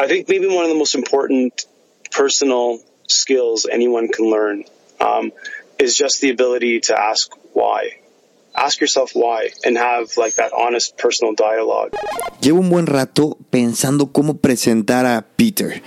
I think maybe one of the most important personal skills anyone can learn um, is just the ability to ask why. Ask yourself why and have like that honest personal dialogue. Llevo un buen rato pensando cómo presentar a Peter.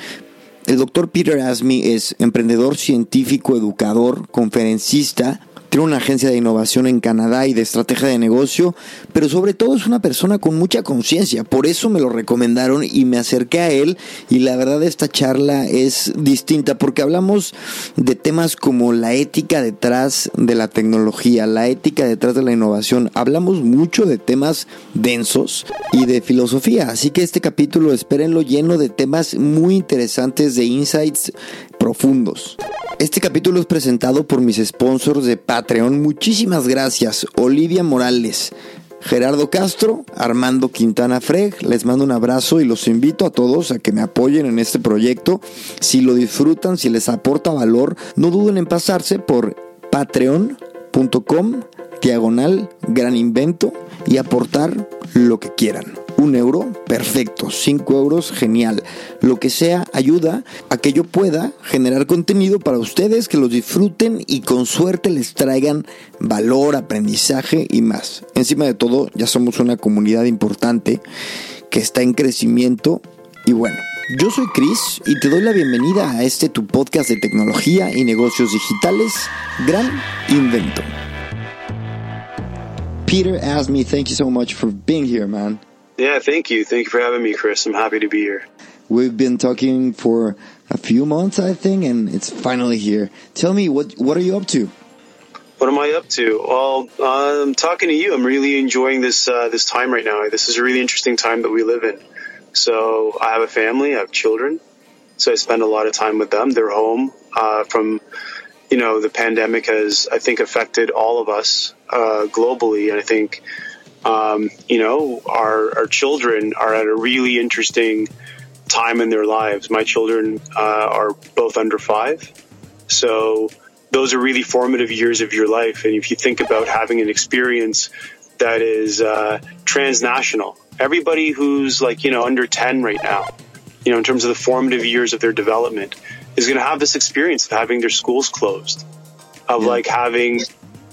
El doctor Peter Asmi es emprendedor científico, educador, conferencista, tiene una agencia de innovación en Canadá y de estrategia de negocio, pero sobre todo es una persona con mucha conciencia. Por eso me lo recomendaron y me acerqué a él y la verdad esta charla es distinta porque hablamos de temas como la ética detrás de la tecnología, la ética detrás de la innovación. Hablamos mucho de temas densos y de filosofía, así que este capítulo espérenlo lleno de temas muy interesantes, de insights profundos. Este capítulo es presentado por mis sponsors de Patreon. Muchísimas gracias. Olivia Morales, Gerardo Castro, Armando Quintana Freg. Les mando un abrazo y los invito a todos a que me apoyen en este proyecto. Si lo disfrutan, si les aporta valor, no duden en pasarse por patreon.com diagonal gran invento y aportar lo que quieran. Un euro, perfecto. Cinco euros, genial. Lo que sea ayuda a que yo pueda generar contenido para ustedes, que los disfruten y con suerte les traigan valor, aprendizaje y más. Encima de todo, ya somos una comunidad importante que está en crecimiento y bueno. Yo soy Chris y te doy la bienvenida a este tu podcast de tecnología y negocios digitales, Gran Invento. Peter asked me, thank you so much for being here, man. Yeah, thank you. Thank you for having me, Chris. I'm happy to be here. We've been talking for a few months, I think, and it's finally here. Tell me, what what are you up to? What am I up to? Well, I'm talking to you. I'm really enjoying this uh, this time right now. This is a really interesting time that we live in. So I have a family. I have children. So I spend a lot of time with them. They're home uh, from, you know, the pandemic has I think affected all of us uh, globally, and I think um, you know, our, our children are at a really interesting time in their lives. My children uh, are both under five. So those are really formative years of your life. And if you think about having an experience that is uh, transnational, everybody who's like, you know, under 10 right now, you know, in terms of the formative years of their development, is going to have this experience of having their schools closed, of yeah. like having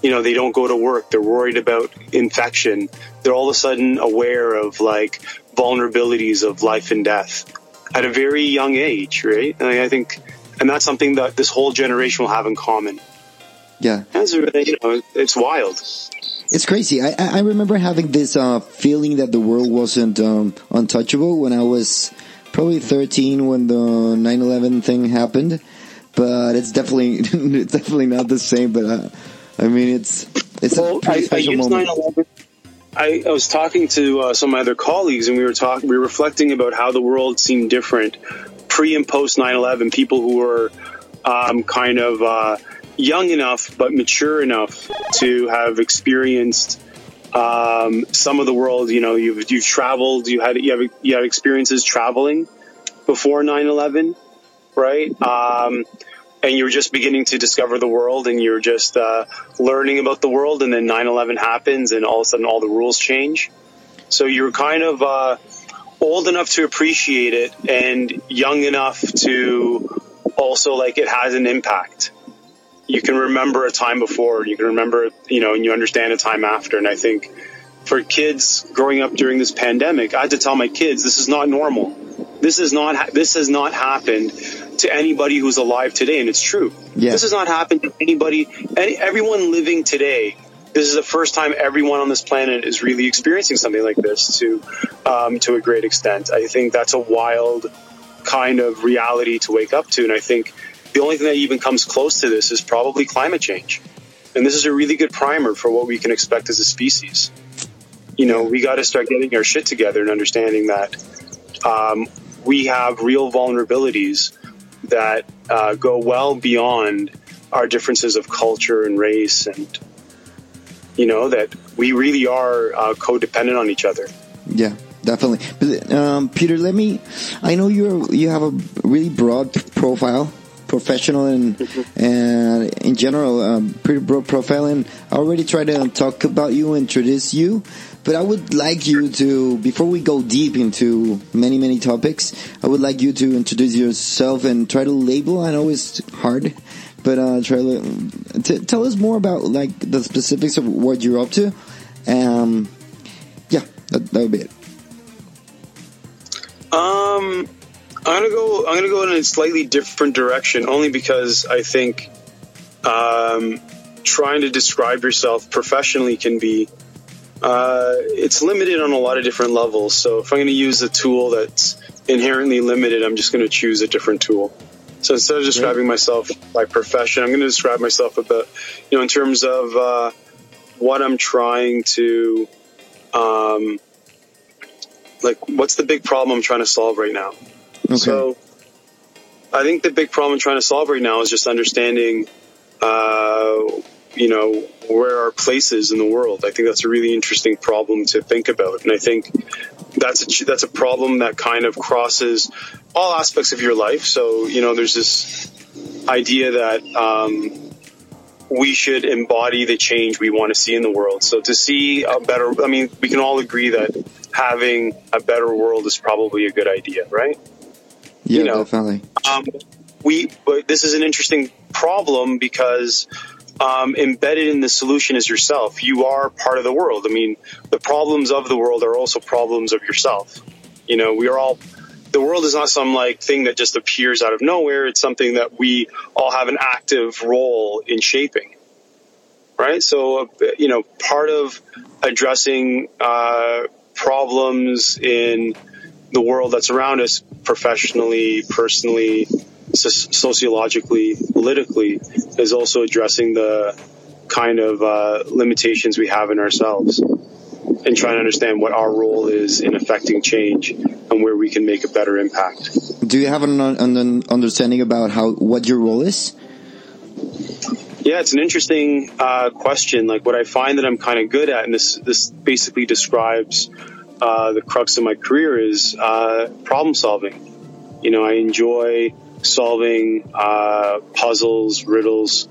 you know, they don't go to work. They're worried about infection. They're all of a sudden aware of like vulnerabilities of life and death at a very young age, right? And I think, and that's something that this whole generation will have in common. Yeah. It's, you know, it's wild. It's crazy. I, I remember having this uh, feeling that the world wasn't um, untouchable when I was probably 13 when the 9/11 thing happened, but it's definitely it's definitely not the same. But uh, I mean, it's it's well, a pretty I, special I moment. I, I, was talking to uh, some of my other colleagues, and we were talking, we were reflecting about how the world seemed different pre and post 9/11. People who were um, kind of uh, young enough but mature enough to have experienced um, some of the world. You know, you've you've traveled, you had you have you had experiences traveling before 9/11, right? Um, and you're just beginning to discover the world and you're just uh, learning about the world and then 9-11 happens and all of a sudden all the rules change. So you're kind of uh, old enough to appreciate it and young enough to also like it has an impact. You can remember a time before you can remember you know and you understand a time after and i think for kids growing up during this pandemic i had to tell my kids this is not normal. This is not this has not happened to anybody who's alive today, and it's true. Yeah. This has not happened to anybody, any, everyone living today. This is the first time everyone on this planet is really experiencing something like this to um, to a great extent. I think that's a wild kind of reality to wake up to, and I think the only thing that even comes close to this is probably climate change. And this is a really good primer for what we can expect as a species You know, we got to start getting our shit together and understanding that um, we have real vulnerabilities that uh, go well beyond our differences of culture and race, and you know that we really are uh, codependent on each other. Yeah, definitely. But, um, Peter, let me. I know you're you have a really broad profile, professional and Mm-hmm. and in general, um, pretty broad profile. And I already tried to talk about you, introduce you. But I would like you to, before we go deep into many, many topics, I would like you to introduce yourself and try to label. I know it's hard, but uh, try to tell us more about like the specifics of what you're up to. Um, yeah, that, that would be it. Um, I'm gonna go. I'm gonna go in a slightly different direction, only because I think um, trying to describe yourself professionally can be uh, it's limited on a lot of different levels. So if I'm going to use a tool that's inherently limited, I'm just going to choose a different tool. So instead of describing myself by profession, I'm going to describe myself about, you know, in terms of uh, what I'm trying to, um, like, what's the big problem I'm trying to solve right now. Okay. So I think the big problem I'm trying to solve right now is just understanding, uh, you know, where our place is in the world. I think that's a really interesting problem to think about, and I think that's a, that's a problem that kind of crosses all aspects of your life. So you know, there's this idea that um, we should embody the change we want to see in the world. So to see a better, I mean, we can all agree that having a better world is probably a good idea, right? Yeah, you know, definitely. Um, we, but this is an interesting problem because um, embedded in the solution is yourself. You are part of the world. I mean, the problems of the world are also problems of yourself. You know, we are all. The world is not some like thing that just appears out of nowhere. It's something that we all have an active role in shaping. Right. So, uh, you know, part of addressing uh, problems in the world that's around us professionally, personally, sociologically, politically, is also addressing the kind of uh, limitations we have in ourselves and trying to understand what our role is in affecting change and where we can make a better impact. Do you have an, an understanding about how what your role is? Yeah, it's an interesting uh, question. Like what I find that I'm kind of good at, and this this basically describes uh, the crux of my career is uh, problem solving. You know, I enjoy solving uh, puzzles, riddles,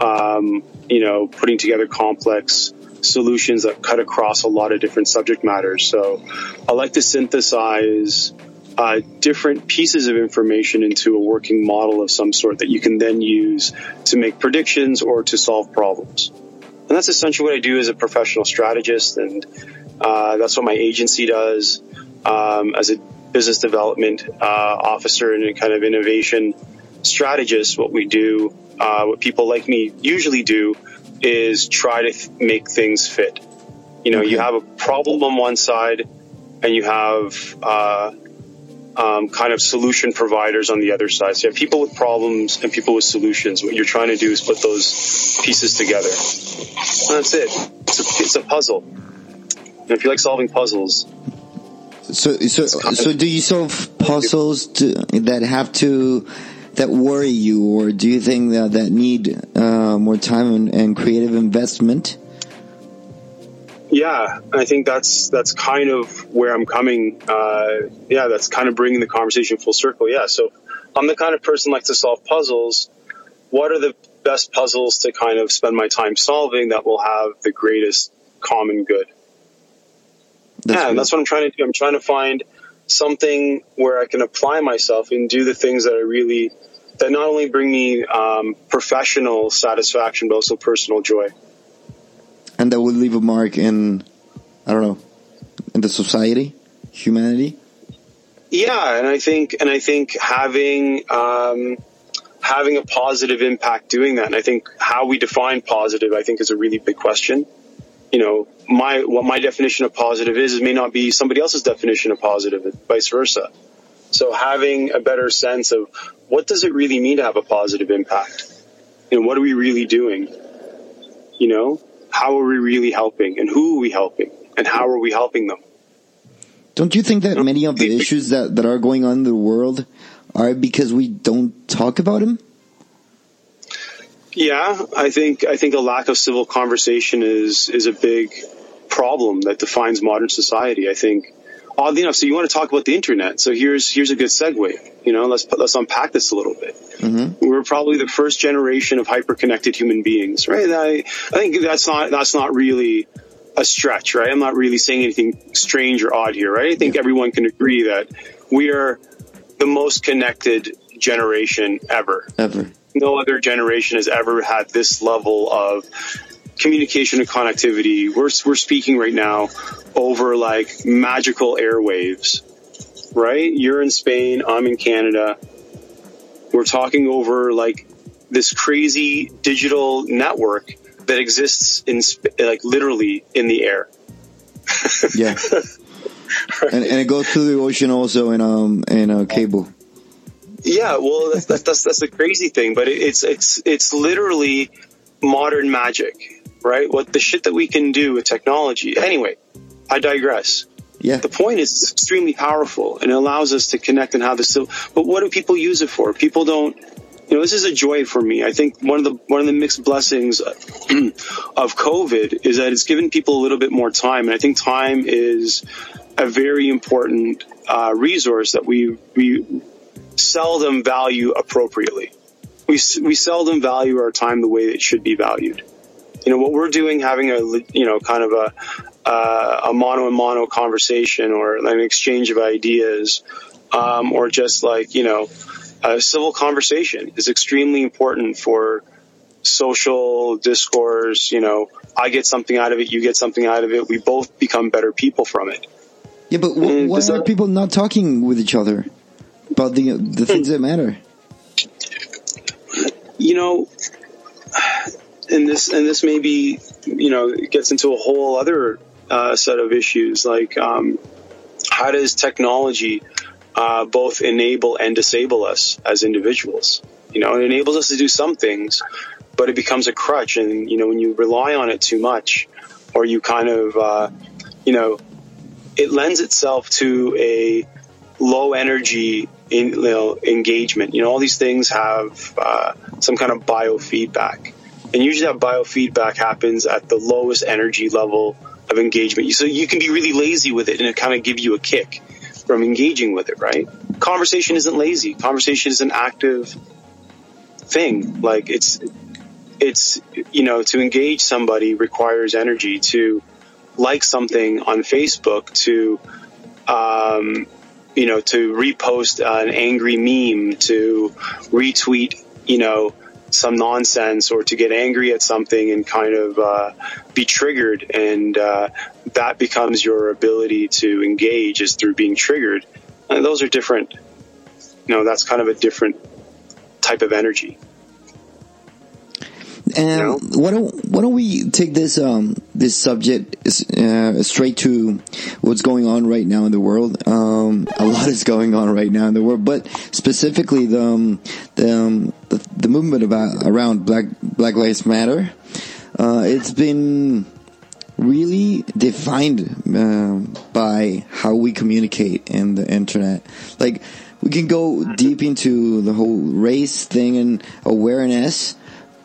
um, you know, putting together complex solutions that cut across a lot of different subject matters. So I like to synthesize uh, different pieces of information into a working model of some sort that you can then use to make predictions or to solve problems. And that's essentially what I do as a professional strategist, and uh, that's what my agency does um, as a business development uh, officer and kind of innovation strategist. What we do, uh, what people like me usually do, is try to th- make things fit. You know, okay. you have a problem on one side, and you have uh, um, kind of solution providers on the other side. So you have people with problems and people with solutions. What you're trying to do is put those pieces together. And that's it. It's a, it's a puzzle. And if you like solving puzzles, so so so do you solve puzzles to, that have to that worry you, or do you think that that need uh, more time and, and creative investment? Yeah, I think that's that's kind of where I'm coming. Uh, yeah, that's kind of bringing the conversation full circle. Yeah, so I'm the kind of person like to solve puzzles. What are the best puzzles to kind of spend my time solving that will have the greatest common good? That's yeah, and that's what I'm trying to do. I'm trying to find something where I can apply myself and do the things that I really that not only bring me um, professional satisfaction but also personal joy and that would leave a mark in I don't know in the society, humanity. Yeah, and I think and I think having um, having a positive impact doing that, and I think how we define positive, I think, is a really big question. You know, my what my definition of positive is, is may not be somebody else's definition of positive, and vice versa. So having a better sense of what does it really mean to have a positive impact, and what are we really doing? You know, how are we really helping and who are we helping? and how are we helping them? Don't you think that many of the issues that, that are going on in the world are because we don't talk about them? Yeah, I think I think a lack of civil conversation is is a big problem that defines modern society. I think oddly enough, so you want to talk about the internet. So here's here's a good segue. You know, let's let's unpack this a little bit. Mm-hmm. We're probably the first generation of hyper connected human beings, right? I I think that's not that's not really a stretch, right? I'm not really saying anything strange or odd here, right? I think yeah. everyone can agree that we are the most connected generation ever. Ever. No other generation has ever had this level of communication and connectivity. We're, we're speaking right now over like magical airwaves, right? You're in Spain, I'm in Canada. We're talking over like this crazy digital network that exists in like literally in the air. yeah. right. and, and, it goes through the ocean also in um in a cable. Yeah, well, that's that's that's, that's the crazy thing, but it, it's it's it's literally modern magic, right? What the shit that we can do with technology. Anyway, I digress. Yeah. The point is it's extremely powerful and it allows us to connect and have this. But what do people use it for? People don't. You know, this is a joy for me. I think one of the one of the mixed blessings of COVID is that it's given people a little bit more time, and I think time is a very important uh, resource that we we seldom value appropriately. We we seldom value our time the way it should be valued. You know what we're doing, having a you know kind of a uh, a mono and mono conversation or an exchange of ideas, um, or just like you know a civil conversation is extremely important for social discourse. You know, I get something out of it, you get something out of it. We both become better people from it. Yeah, but wh- why are people not talking with each other about the the things that matter? You know, and this and this maybe you know gets into a whole other uh, set of issues like um, how does technology uh, both enable and disable us as individuals. You know, it enables us to do some things, but it becomes a crutch. And, you know, when you rely on it too much, or you kind of, uh, you know, it lends itself to a low energy in, you know, engagement. You know, all these things have uh, some kind of biofeedback. And usually that biofeedback happens at the lowest energy level of engagement. So you can be really lazy with it and it kind of give you a kick from engaging with it, right? Conversation isn't lazy. Conversation is an active thing. Like it's, it's, you know, to engage somebody requires energy to like something on Facebook, to, um, you know, to repost an angry meme, to retweet, you know, some nonsense or to get angry at something and kind of uh, be triggered. And uh, that becomes your ability to engage is through being triggered. And those are different you know that's kind of a different type of energy and no? why don't why don't we take this um, this subject uh, straight to what's going on right now in the world? Um, a lot is going on right now in the world, but specifically the um, the, um, the, the movement about around Black Black Lives Matter. Uh, it's been really defined uh, by how we communicate in the internet. Like we can go deep into the whole race thing and awareness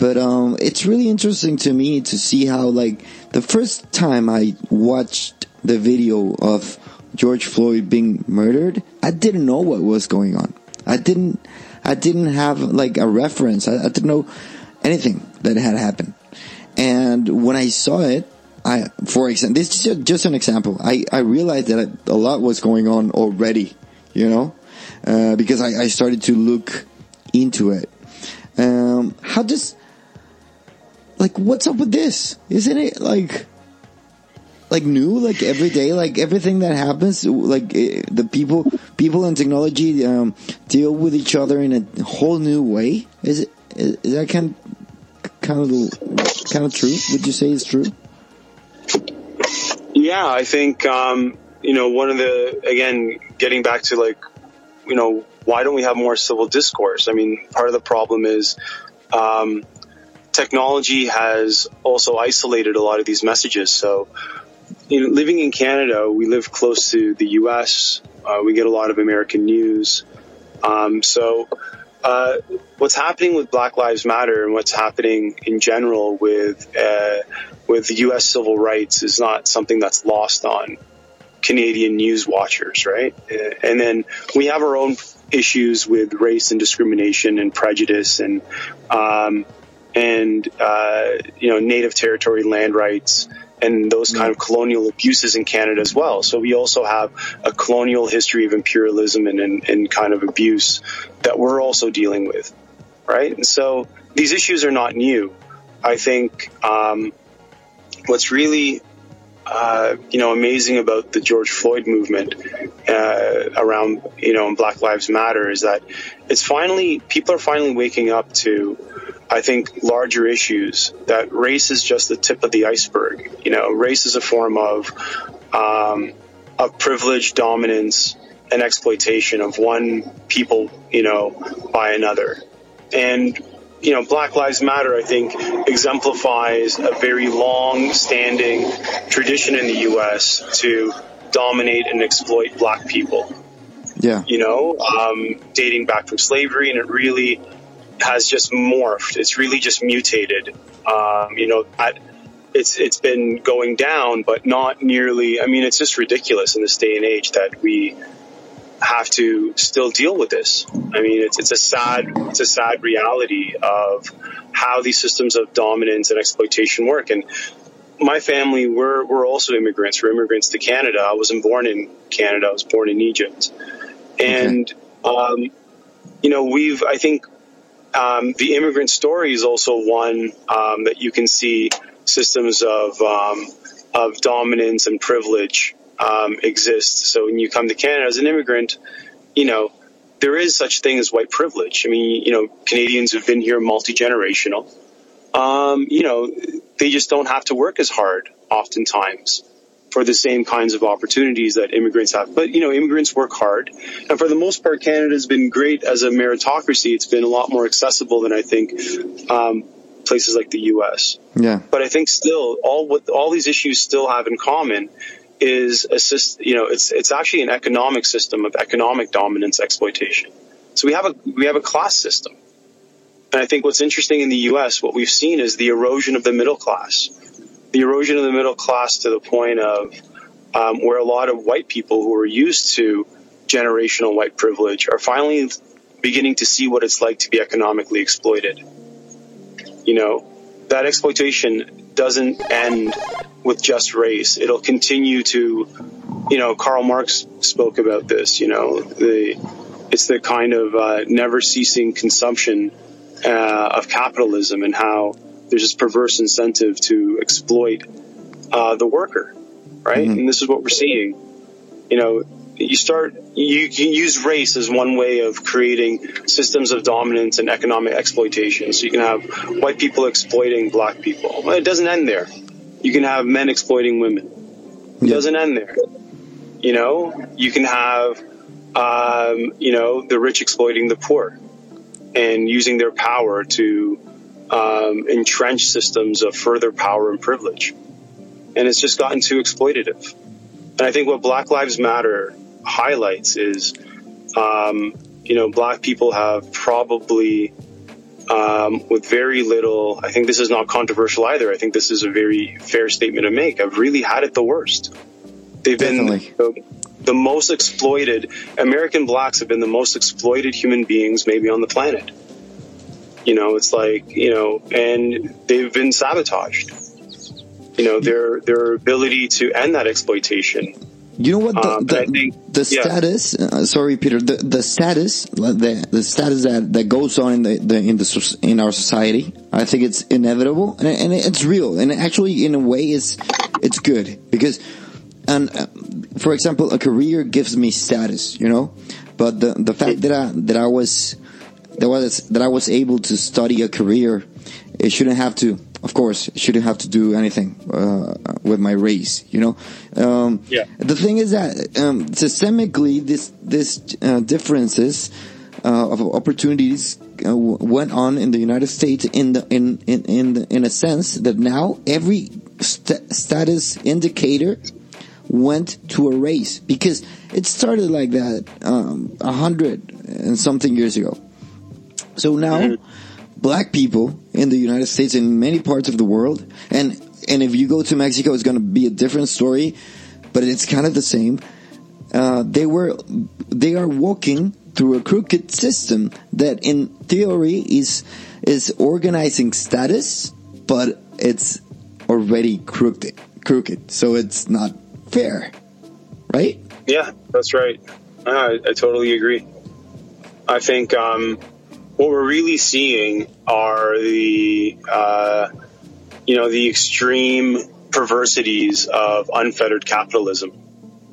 but um, it's really interesting to me to see how, like, the first time I watched the video of George Floyd being murdered, I didn't know what was going on. I didn't, I didn't have like a reference. I, I didn't know anything that had happened. And when I saw it, I, for example, this is just, an example. I, I realized that a lot was going on already, you know, uh, because I, I started to look into it. Um, how does like what's up with this? Isn't it like like new? Like every day like everything that happens like it, eh, the people people and technology um, deal with each other in a whole new way? Is it is, that kind kind of kind of true? Would you say it's true? Yeah i think um, you know one of the again getting back to like you know why don't we have more civil discourse? I mean part of the problem is um, technology has also isolated a lot of these messages. So, you know, living in Canada, we live close to the U.S. Uh, we get a lot of American news. Um, so, uh, what's happening with Black Lives Matter and what's happening in general with uh, with U.S. civil rights is not something that's lost on Canadian news watchers, right? Uh, and then we have our own issues with race and discrimination and prejudice and um, and uh, you know native territory land rights and those kind of colonial abuses in Canada as well. So we also have a colonial history of imperialism and, and, and kind of abuse that we're also dealing with, right? And so these issues are not new. I think um, what's really uh, you know amazing about the George Floyd movement uh, around you know Black Lives Matter is that it's finally people are finally waking up to I think larger issues that race is just the tip of the iceberg. You know, race is a form of um, of privilege, dominance, and exploitation of one people, you know, by another. And you know, Black Lives Matter, I think, exemplifies a very long-standing tradition in the U.S. to dominate and exploit black people. Yeah. You know, um, dating back from slavery, and it really has just morphed. It's really just mutated. Um, you know, it's it's been going down, but not nearly. I mean, it's just ridiculous in this day and age that we have to still deal with this. I mean, it's it's a sad it's a sad reality of how these systems of dominance and exploitation work. And my family, we're we're also immigrants. We're immigrants to Canada. I wasn't born in Canada. I was born in Egypt, and okay. um, you know, we've I think um, the immigrant story is also one um, that you can see systems of um, of dominance and privilege um, exist. So when you come to Canada as an immigrant, you know there is such thing as white privilege. I mean, you know, Canadians have been here multi generational. Um, you know, they just don't have to work as hard oftentimes for the same kinds of opportunities that immigrants have. But, you know, immigrants work hard. And for the most part, Canada has been great as a meritocracy. It's been a lot more accessible than I think um, places like the U.S. Yeah. But I think still, all what all these issues still have in common is assist. You know, it's it's actually an economic system of economic dominance exploitation. So we have a we have a class system. And I think what's interesting in the U.S., what we've seen is the erosion of the middle class the erosion of the middle class to the point of um, where a lot of white people who are used to generational white privilege are finally beginning to see what it's like to be economically exploited. You know, that exploitation doesn't end with just race. It'll continue to, you know, Karl Marx spoke about this, you know, the, it's the kind of uh, never ceasing consumption uh, of capitalism and how there's this perverse incentive to exploit uh, the worker, right? Mm-hmm. And this is what we're seeing. You know, you start you can use race as one way of creating systems of dominance and economic exploitation. So you can have white people exploiting black people. Well, it doesn't end there. You can have men exploiting women. It yeah. doesn't end there. You know, you can have um, you know the rich exploiting the poor and using their power to um, entrenched systems of further power and privilege. And it's just gotten too exploitative. And I think what Black Lives Matter highlights is, um, you know, black people have probably, um, with very little, I think this is not controversial either. I think this is a very fair statement to make. I've really had it the worst. They've Definitely. been the, the most exploited, American blacks have been the most exploited human beings maybe on the planet. You know, it's like you know, and they've been sabotaged. You know, their their ability to end that exploitation. You know what the um, the, think, the yeah. status? Uh, sorry, Peter. The the status the the status that, that goes on in the, the in the in our society. I think it's inevitable and, and it's real. And actually, in a way, it's it's good because, and uh, for example, a career gives me status. You know, but the the fact that I that I was that was that I was able to study a career. It shouldn't have to, of course, it shouldn't have to do anything uh, with my race. You know. Um, yeah. The thing is that um, systemically, this this uh, differences uh, of opportunities uh, went on in the United States in the in in in, the, in a sense that now every st status indicator went to a race because it started like that um, a hundred and something years ago. So now, black people in the United States and many parts of the world, and and if you go to Mexico, it's going to be a different story, but it's kind of the same. Uh, they were they are walking through a crooked system that, in theory, is is organizing status, but it's already crooked. Crooked, so it's not fair, right? Yeah, that's right. I, I totally agree. I think um, what we're really seeing are the uh, you know the extreme perversities of unfettered capitalism.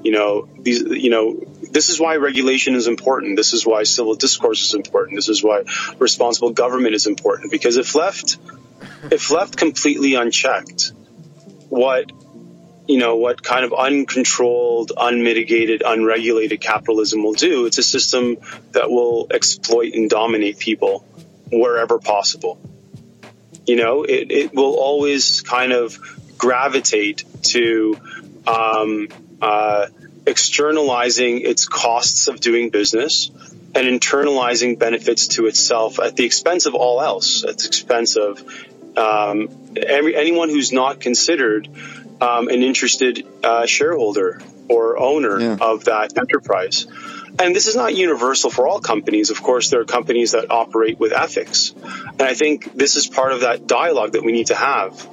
You know these. You know this is why regulation is important. This is why civil discourse is important. This is why responsible government is important. Because if left, if left completely unchecked, what you know, what kind of uncontrolled, unmitigated, unregulated capitalism will do. It's a system that will exploit and dominate people wherever possible. You know, it, it will always kind of gravitate to um, uh, externalizing its costs of doing business and internalizing benefits to itself at the expense of all else, at the expense of um, every, anyone who's not considered um, an interested uh, shareholder or owner yeah. of that enterprise. And this is not universal for all companies. Of course, there are companies that operate with ethics. And I think this is part of that dialogue that we need to have.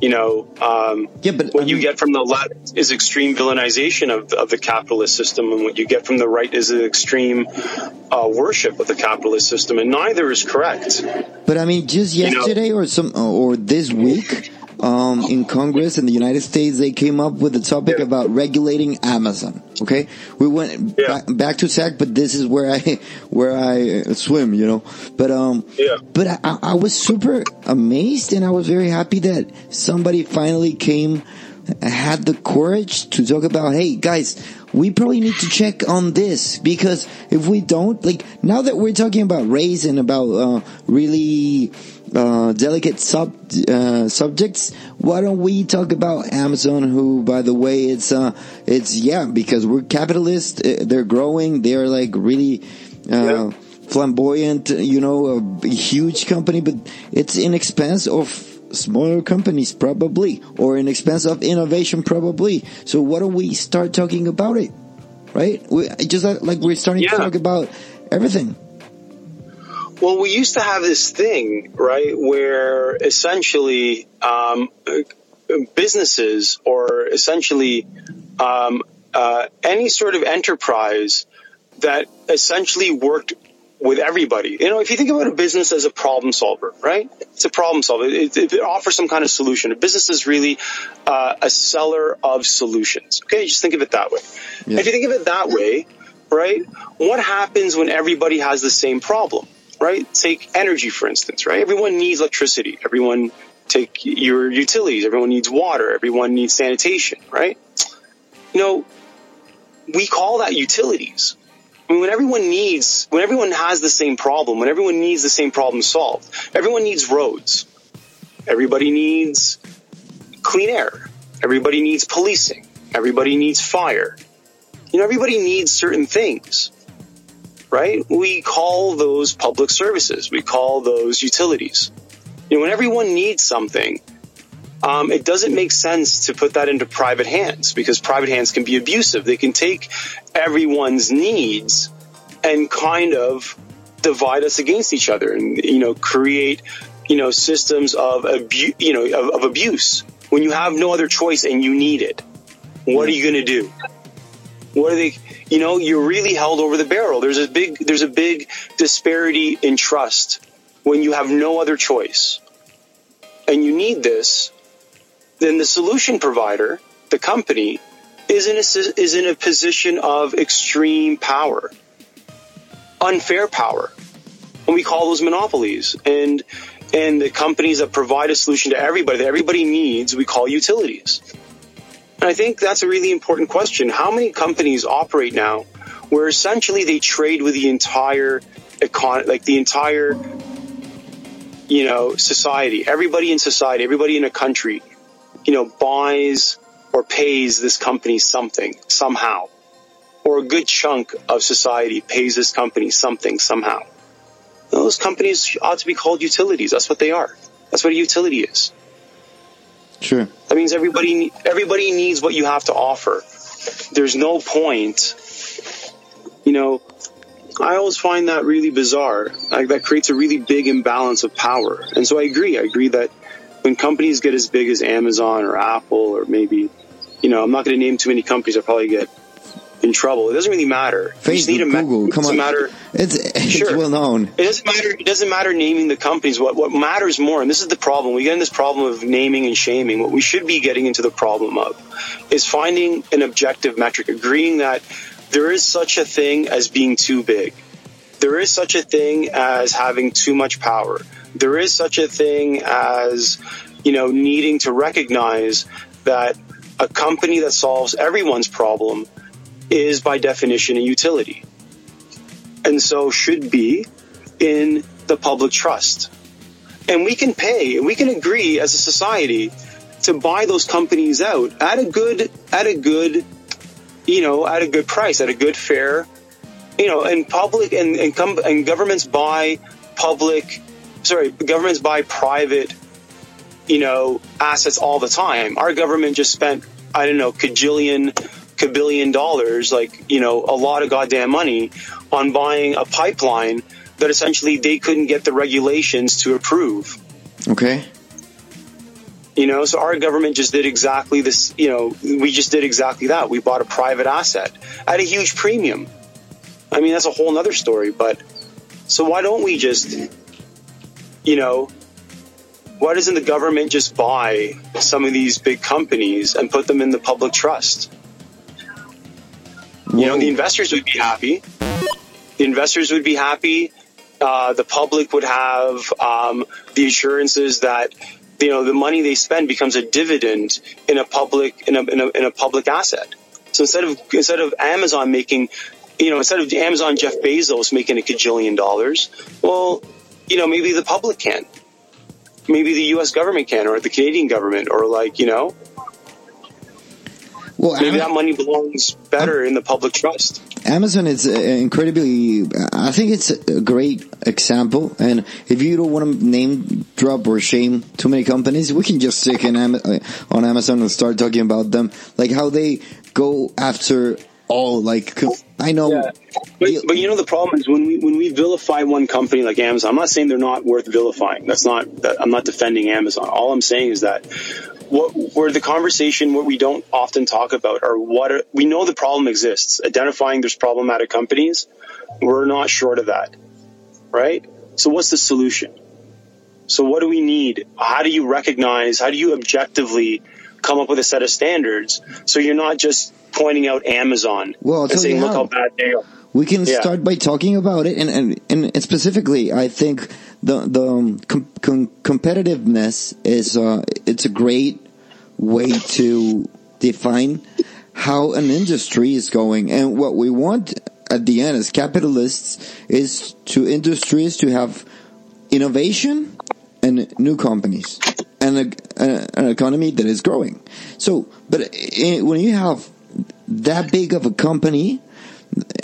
You know, um, yeah, but what I mean, you get from the left is extreme villainization of, of the capitalist system, and what you get from the right is an extreme uh, worship of the capitalist system, and neither is correct. But I mean, just yesterday you know, or some or this week, um, in Congress in the United States, they came up with the topic yeah. about regulating Amazon. Okay, we went yeah. back, back, to SAC, but this is where I where I swim, you know. But um, yeah. But I, I was super amazed, and I was very happy that somebody finally came had the courage to talk about, hey guys, we probably need to check on this because if we don't, like now that we're talking about race and about uh, really uh, delicate sub uh, subjects, why don't we talk about Amazon? Who, by the way, it's uh, it's yeah, because we're capitalist. Uh, they're growing. They're like really. Uh, yeah. Flamboyant, you know, a huge company, but it's in expense of smaller companies probably or in expense of innovation probably so why don't we start talking about it right we, just like we're starting yeah. to talk about everything well, we used to have this thing, right, where essentially um, businesses or essentially um, uh, any sort of enterprise that essentially worked with everybody. You know, if you think about a business as a problem solver, right? It's a problem solver. It, it, it offers some kind of solution. A business is really uh, a seller of solutions. Okay, just think of it that way. Yeah. If you think of it that way, right? What happens when everybody has the same problem? Right? Take energy, for instance, right? Everyone needs electricity. Everyone take your utilities. Everyone needs water. Everyone needs sanitation, right? You know, we call that utilities. I mean, when everyone needs, when everyone has the same problem, when everyone needs the same problem solved, everyone needs roads. Everybody needs clean air. Everybody needs policing. Everybody needs fire. You know, everybody needs certain things right? We call those public services. We call those utilities. You know, when everyone needs something, um, it doesn't make sense to put that into private hands because private hands can be abusive. They can take everyone's needs and kind of divide us against each other and, you know, create, you know, systems of abuse, you know, of, of abuse when you have no other choice and you need it. What are you going to do? What are they? You know, you're really held over the barrel. There's a big, there's a big disparity in trust when you have no other choice, and you need this. Then the solution provider, the company, is in a, is in a position of extreme power, unfair power, and we call those monopolies. And and the companies that provide a solution to everybody that everybody needs, we call utilities. And I think that's a really important question. How many companies operate now where essentially they trade with the entire economy, like the entire, you know, society, everybody in society, everybody in a country, you know, buys or pays this company something somehow, or a good chunk of society pays this company something somehow. Those companies ought to be called utilities. That's what they are. That's what a utility is. Sure. That means everybody everybody needs what you have to offer. There's no point. You know, I always find that really bizarre. Like, that creates a really big imbalance of power. And so I agree. I agree that when companies get as big as Amazon or Apple or maybe, you know, I'm not going to name too many companies. I probably get in trouble. It doesn't really matter. Facebook, just need a Google, come on. matter. It's, it's Sure. well known. It doesn't matter. It doesn't matter naming the companies. What what matters more, and this is the problem. We get in this problem of naming and shaming. What we should be getting into the problem of is finding an objective metric, agreeing that there is such a thing as being too big. There is such a thing as having too much power. There is such a thing as you know needing to recognize that a company that solves everyone's problem is by definition a utility and so should be in the public trust. And we can pay, and we can agree as a society to buy those companies out at a good, at a good, you know, at a good price, at a good fair, you know, and public and and, com- and governments buy public, sorry, governments buy private, you know, assets all the time. Our government just spent, I don't know, cajillion, cabillion dollars, like, you know, a lot of goddamn money on buying a pipeline that essentially they couldn't get the regulations to approve. Okay. You know, so our government just did exactly this, you know, we just did exactly that. We bought a private asset at a huge premium. I mean, that's a whole nother story, but so why don't we just, you know, why doesn't the government just buy some of these big companies and put them in the public trust? You know, the investors would be happy. The investors would be happy. Uh, the public would have um, the assurances that you know the money they spend becomes a dividend in a public in a, in a, in a public asset. So instead of instead of Amazon making, you know, instead of Amazon Jeff Bezos making a cajillion dollars, well, you know, maybe the public can. Maybe the U.S. government can, or the Canadian government, or like you know, Well, maybe Am- that money belongs better in the public trust. Amazon is uh, incredibly. I think it's a great example. And if you don't want to name drop or shame too many companies, we can just stick in Am- uh, on Amazon and start talking about them, like how they go after all. Like I know. Yeah. But, but you know the problem is when we when we vilify one company like Amazon. I'm not saying they're not worth vilifying. That's not. That, I'm not defending Amazon. All I'm saying is that what where the conversation what we don't often talk about are what are, we know the problem exists. Identifying there's problematic companies. We're not short of that, right? So what's the solution? So what do we need? How do you recognize? How do you objectively come up with a set of standards so you're not just pointing out Amazon Well, and saying, "Look how. how bad they are." We can Yeah. start by talking about it, and and, and specifically, I think the the um, com- com- competitiveness is uh, it's a great way to define how an industry is going, and what we want at the end as capitalists is to industries to have innovation and new companies and a, a, an economy that is growing. So, but i when you have that big of a company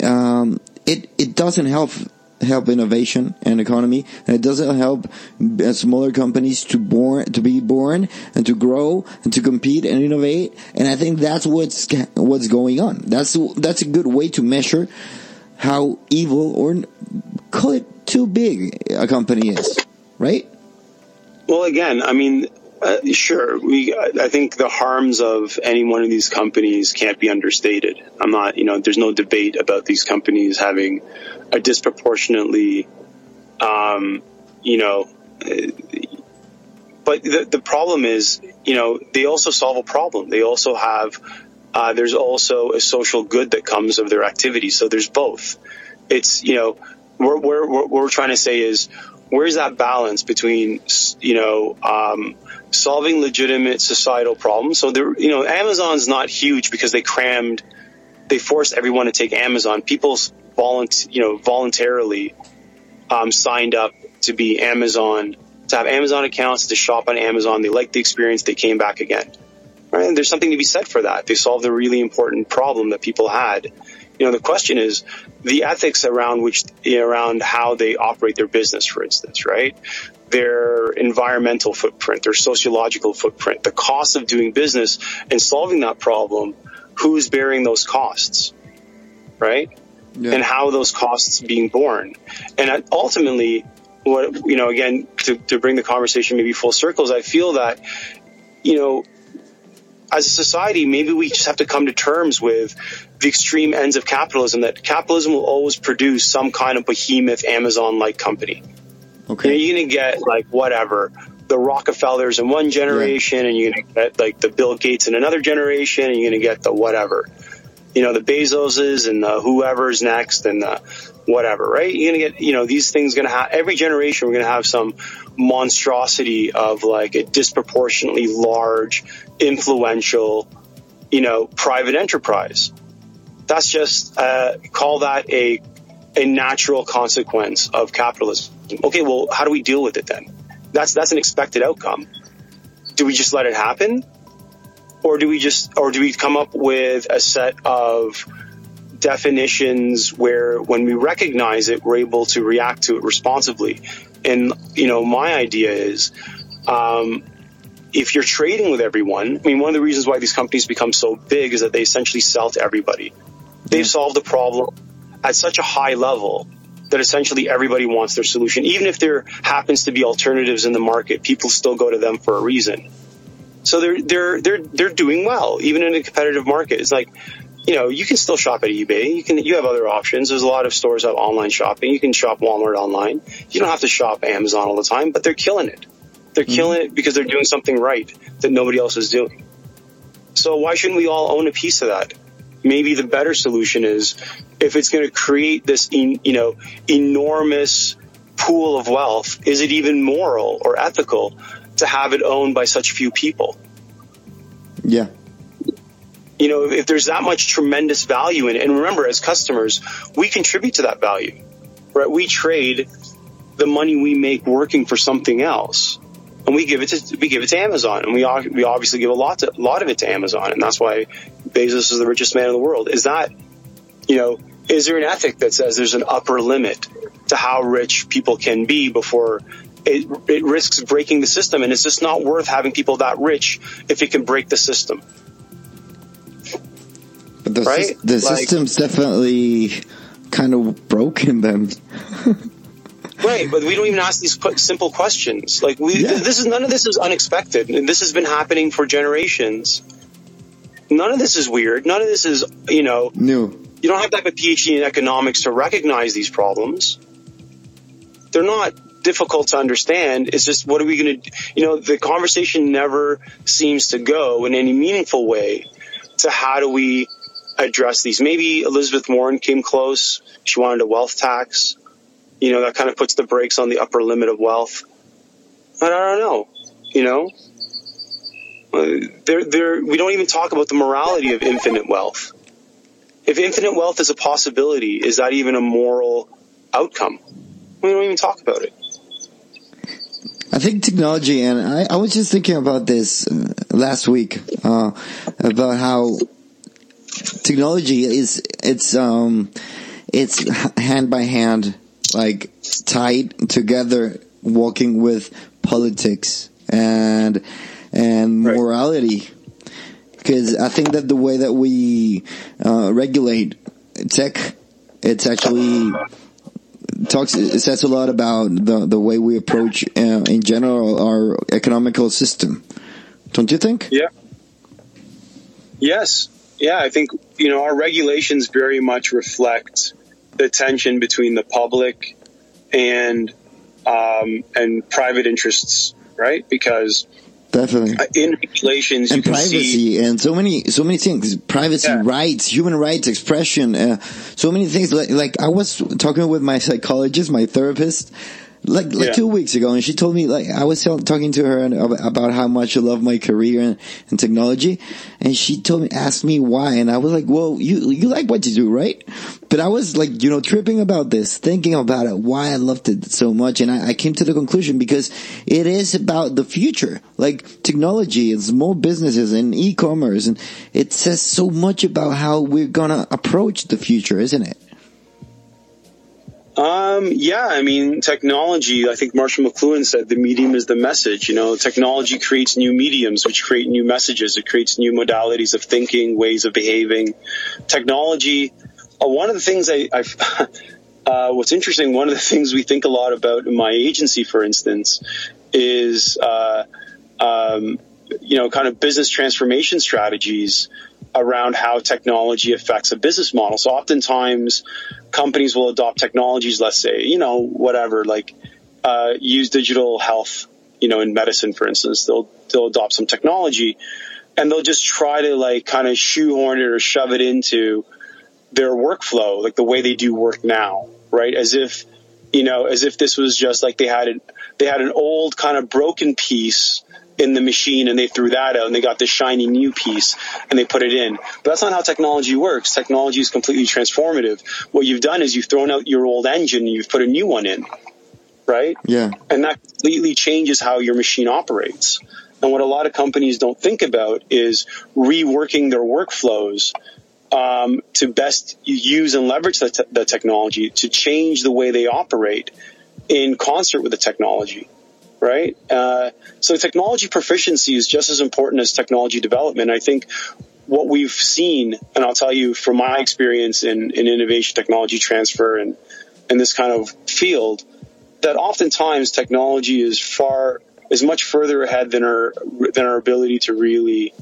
um, it it doesn't help help innovation and economy, and it doesn't help uh, smaller companies to born to be born and to grow and to compete and innovate. And I think that's what's what's going on. That's that's a good way to measure how evil or call it too big a company is, right? Well, again, I mean, uh, sure, we. I think the harms of any one of these companies can't be understated. I'm not, you know, there's no debate about these companies having a disproportionately, um, you know, but the the problem is, you know, they also solve a problem. They also have. Uh, there's also a social good that comes of their activity. So there's both. It's you know, we're, we're, what we're trying to say is where's that balance between you know um, solving legitimate societal problems? So there, you know, Amazon's not huge because they crammed, they forced everyone to take Amazon. People volunt, you know, voluntarily um, signed up to be Amazon, to have Amazon accounts, to shop on Amazon. They liked the experience. They came back again. Right? And there's something to be said for that. They solved a really important problem that people had. You know, the question is the ethics around which around how they operate their business, for instance, right? Their environmental footprint, their sociological footprint, the cost of doing business and solving that problem. Who's bearing those costs, right? Yeah. And how those costs being borne, and ultimately, what you know, again, to, to bring the conversation maybe full circles, I feel that you know as a society, maybe we just have to come to terms with the extreme ends of capitalism that capitalism will always produce some kind of behemoth Amazon like company. Okay. You are going to get like whatever the Rockefellers in one generation, yeah. and you're going to get like the Bill Gates in another generation, and you're going to get the whatever. You know, the Bezoses and the whoever's next and the whatever, right? You're going to get, you know, these things going to have, every generation, we're going to have some monstrosity of like a disproportionately large, influential, you know, private enterprise. That's just, uh, call that a, a natural consequence of capitalism. Okay, well, how do we deal with it then? That's, that's an expected outcome. Do we just let it happen? Or do we just, or do we come up with a set of definitions where when we recognize it, we're able to react to it responsibly? And, you know, my idea is, um, if you're trading with everyone, I mean, one of the reasons why these companies become so big is that they essentially sell to everybody. They've solved the problem at such a high level that essentially everybody wants their solution. Even if there happens to be alternatives in the market, people still go to them for a reason. So they're they're they're they're doing well, even in a competitive market. It's like you know, you can still shop at eBay. You can, you have other options. There's a lot of stores that have online shopping. You can shop Walmart online. You don't have to shop Amazon all the time, but they're killing it. They're mm-hmm. killing it because they're doing something right that nobody else is doing. So why shouldn't we all own a piece of that? Maybe the better solution is if it's going to create this, you know, enormous pool of wealth, is it even moral or ethical to have it owned by such few people? Yeah you know, if there's that much tremendous value in it, and remember, as customers, we contribute to that value, right? We trade the money we make working for something else, and we give it to we give it to Amazon, and we we obviously give a lot to, a lot of it to Amazon, and that's why Bezos is the richest man in the world. Is that, you know, is there an ethic that says there's an upper limit to how rich people can be before it, it risks breaking the system, and it's just not worth having people that rich if it can break the system. But the, right? the like, system's definitely kind of broken then. right, but we don't even ask these simple questions. Like we, yeah. this is none of this is unexpected. This has been happening for generations. None of this is weird. None of this is you know new. You don't have to have a PhD in economics to recognize these problems. They're not difficult to understand. It's just what are we going to, you know, the conversation never seems to go in any meaningful way to how do we address these. Maybe Elizabeth Warren came close. She wanted a wealth tax. You know, that kind of puts the brakes on the upper limit of wealth. But I don't know. You know, uh, there, there, we don't even talk about the morality of infinite wealth. If infinite wealth is a possibility, is that even a moral outcome? We don't even talk about it. I think technology, and I, I was just thinking about this uh, last week uh, about how technology is it's um it's hand by hand like tied together walking with politics and and morality. Because I think that the way that we uh, regulate tech it's actually talks it says a lot about the the way we approach uh, in general our economical system. Don't you think? Yeah. Yes. Yeah, I think, you know, our regulations very much reflect the tension between the public and um, and private interests, right? Because definitely. Uh, in regulations and privacy see, and so many so many things. Privacy yeah. rights human rights expression uh, so many things. Like, like i was talking with my psychologist my therapist like like Yeah. two weeks ago, and she told me like I was talking to her and about how much I love my career and, and technology, and she told me asked me why, and I was like, well, you you like what you do, right? But I was like, you know, tripping about this, thinking about it, why I loved it so much, and I, I came to the conclusion because it is about the future, like technology and small businesses and e-commerce, and it says so much about how we're gonna approach the future, isn't it? Um, yeah, I mean, technology, I think Marshall McLuhan said the medium is the message. You know, technology creates new mediums, which create new messages. It creates new modalities of thinking, ways of behaving. Technology, uh, one of the things I, I've, uh, what's interesting, one of the things we think a lot about in my agency, for instance, is, uh, um, you know, kind of business transformation strategies around how technology affects a business model. So oftentimes companies will adopt technologies, let's say, you know, whatever, like, uh, use digital health, you know, in medicine, for instance, they'll, they'll adopt some technology and they'll just try to like kind of shoehorn it or shove it into their workflow, like the way they do work now, right? As if, you know, as if this was just like they had it, they had an old kind of broken piece in the machine and they threw that out and they got this shiny new piece and they put it in. But that's not how technology works. Technology is completely transformative. What you've done is you've thrown out your old engine and you've put a new one in, right? Yeah. And that completely changes how your machine operates. And what a lot of companies don't think about is reworking their workflows um, to best use and leverage the, te- the technology to change the way they operate in concert with the technology, right? Uh, so technology proficiency is just as important as technology development. I think what we've seen, and I'll tell you from my experience in, in innovation, technology transfer, and in this kind of field, that oftentimes technology is far is much further ahead than our than our ability to really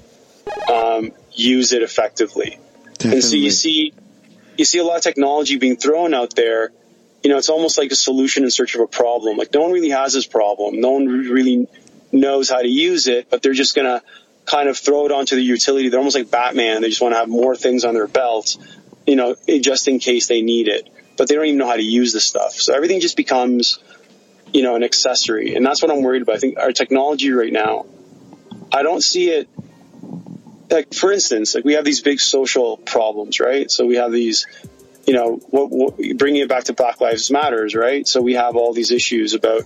um, use it effectively. And so you see, you see a lot of technology being thrown out there. You know, it's almost like a solution in search of a problem. Like no one really has this problem. No one really knows how to use it, but they're just gonna kind of throw it onto the utility. They're almost like Batman. They just want to have more things on their belt, you know, just in case they need it. But they don't even know how to use the stuff. So everything just becomes, you know, an accessory. And that's what I'm worried about. I think our technology right now, I don't see it like for instance, like we have these big social problems, right? So we have these, you know, what, what, bringing it back to Black Lives Matters, right? So we have all these issues about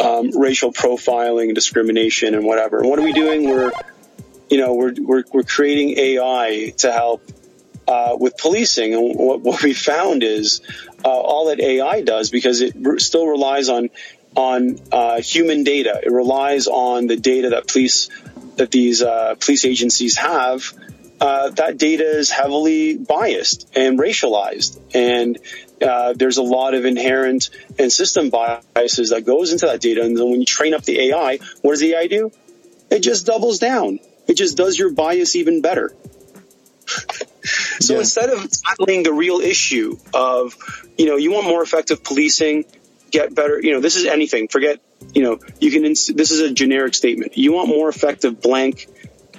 um, racial profiling discrimination and whatever. What are we doing? We're, you know, we're we're, we're creating AI to help uh, with policing, and what, what we found is uh, all that AI does because it re- still relies on on uh, human data. It relies on the data that police that these uh, police agencies have. Uh, that data is heavily biased and racialized, and uh, there's a lot of inherent and system biases that goes into that data. And then when you train up the AI, what does the AI do? It just doubles down. It just does your bias even better. So Yeah. instead of tackling the real issue of, you know, you want more effective policing, get better, you know, this is anything. Forget, you know, you can, ins- this is a generic statement. You want more effective blank,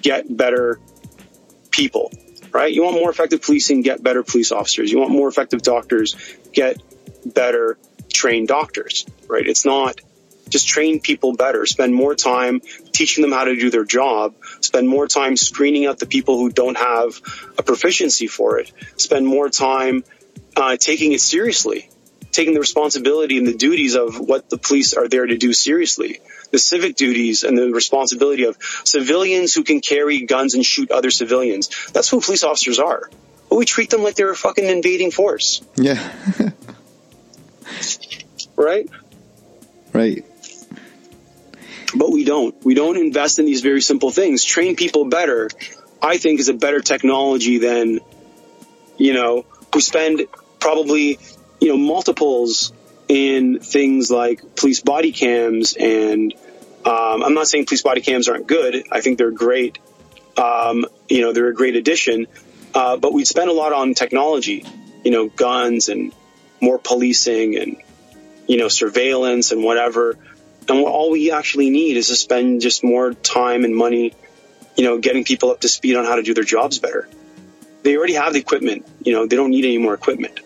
get better people, right? You want more effective policing, get better police officers. You want more effective doctors, get better trained doctors, right? It's not just train people better, spend more time teaching them how to do their job, spend more time screening out the people who don't have a proficiency for it, spend more time uh, taking it seriously, taking the responsibility and the duties of what the police are there to do seriously. The civic duties and the responsibility of civilians who can carry guns and shoot other civilians. That's who police officers are. But we treat them like they're a fucking invading force, Yeah. right? right. but we don't. We don't invest in these very simple things. Train people better, I think, is a better technology than, you know, we spend probably, you know, multiples in things like police body cams. And um, I'm not saying police body cams aren't good. I think they're great. Um, you know, they're a great addition. Uh, but we spend a lot on technology, you know, guns and more policing and, you know, surveillance and whatever. And all we actually need is to spend just more time and money, you know, getting people up to speed on how to do their jobs better. They already have the equipment, you know, they don't need any more equipment.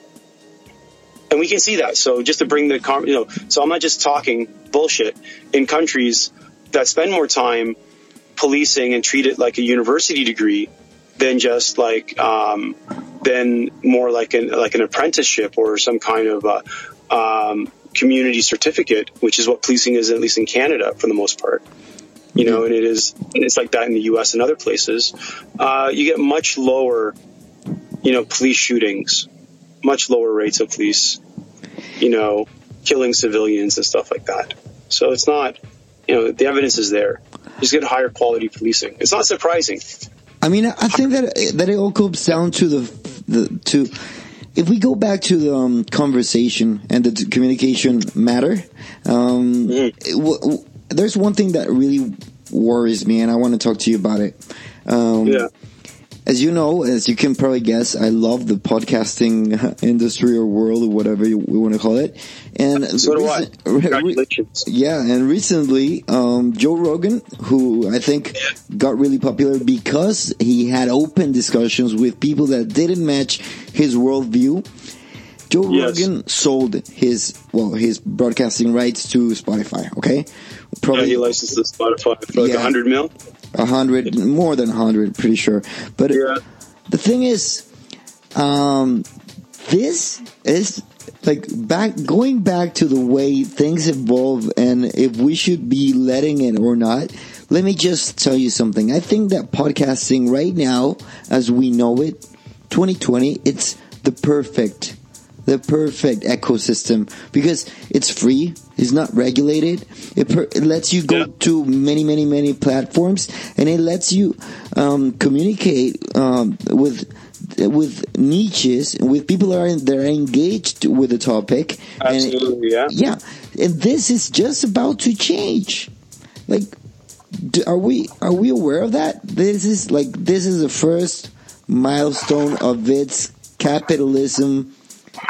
And we can see that. So just to bring the, you know, so I'm not just talking bullshit in countries that spend more time policing and treat it like a university degree than just like, um, than more like an, like an apprenticeship or some kind of, uh, um, community certificate, which is what policing is, at least in Canada for the most part. You know, and it is, it's like that in the U.S. and other places. Uh, you get much lower, you know, police shootings, much lower rates of police, you know, killing civilians and stuff like that. So it's not, you know, the evidence is there. You just get higher quality policing. It's not surprising. I mean, I think that that it all comes down to the the to if we go back to the um, conversation and the communication matter, um, w- there's one thing that really worries me, and I want to talk to you about it. Um, yeah. As you know, as you can probably guess, I love the podcasting industry or world or whatever you, we want to call it. And so do I. Congratulations. yeah, and recently, um, Joe Rogan, who I think got really popular because he had open discussions with people that didn't match his worldview. Joe yes. Rogan sold his well his broadcasting rights to Spotify. Okay, Probably, yeah, he licensed to Spotify for like a yeah, hundred mil. A hundred, more than a hundred, pretty sure. But yeah. the thing is, um, this is like back going back to the way things evolve, and if we should be letting it or not. Let me just tell you something. I think that podcasting right now, as we know it, 2020, it's the perfect the perfect ecosystem because it's free, it's not regulated. It, per, it lets you go yeah. to many, many, many platforms, and it lets you um, communicate um, with with niches with people that are that are engaged with the topic. Absolutely, and, yeah, yeah. And this is just about to change. Like, do, are we are we aware of that? This is like this is the first milestone of its capitalism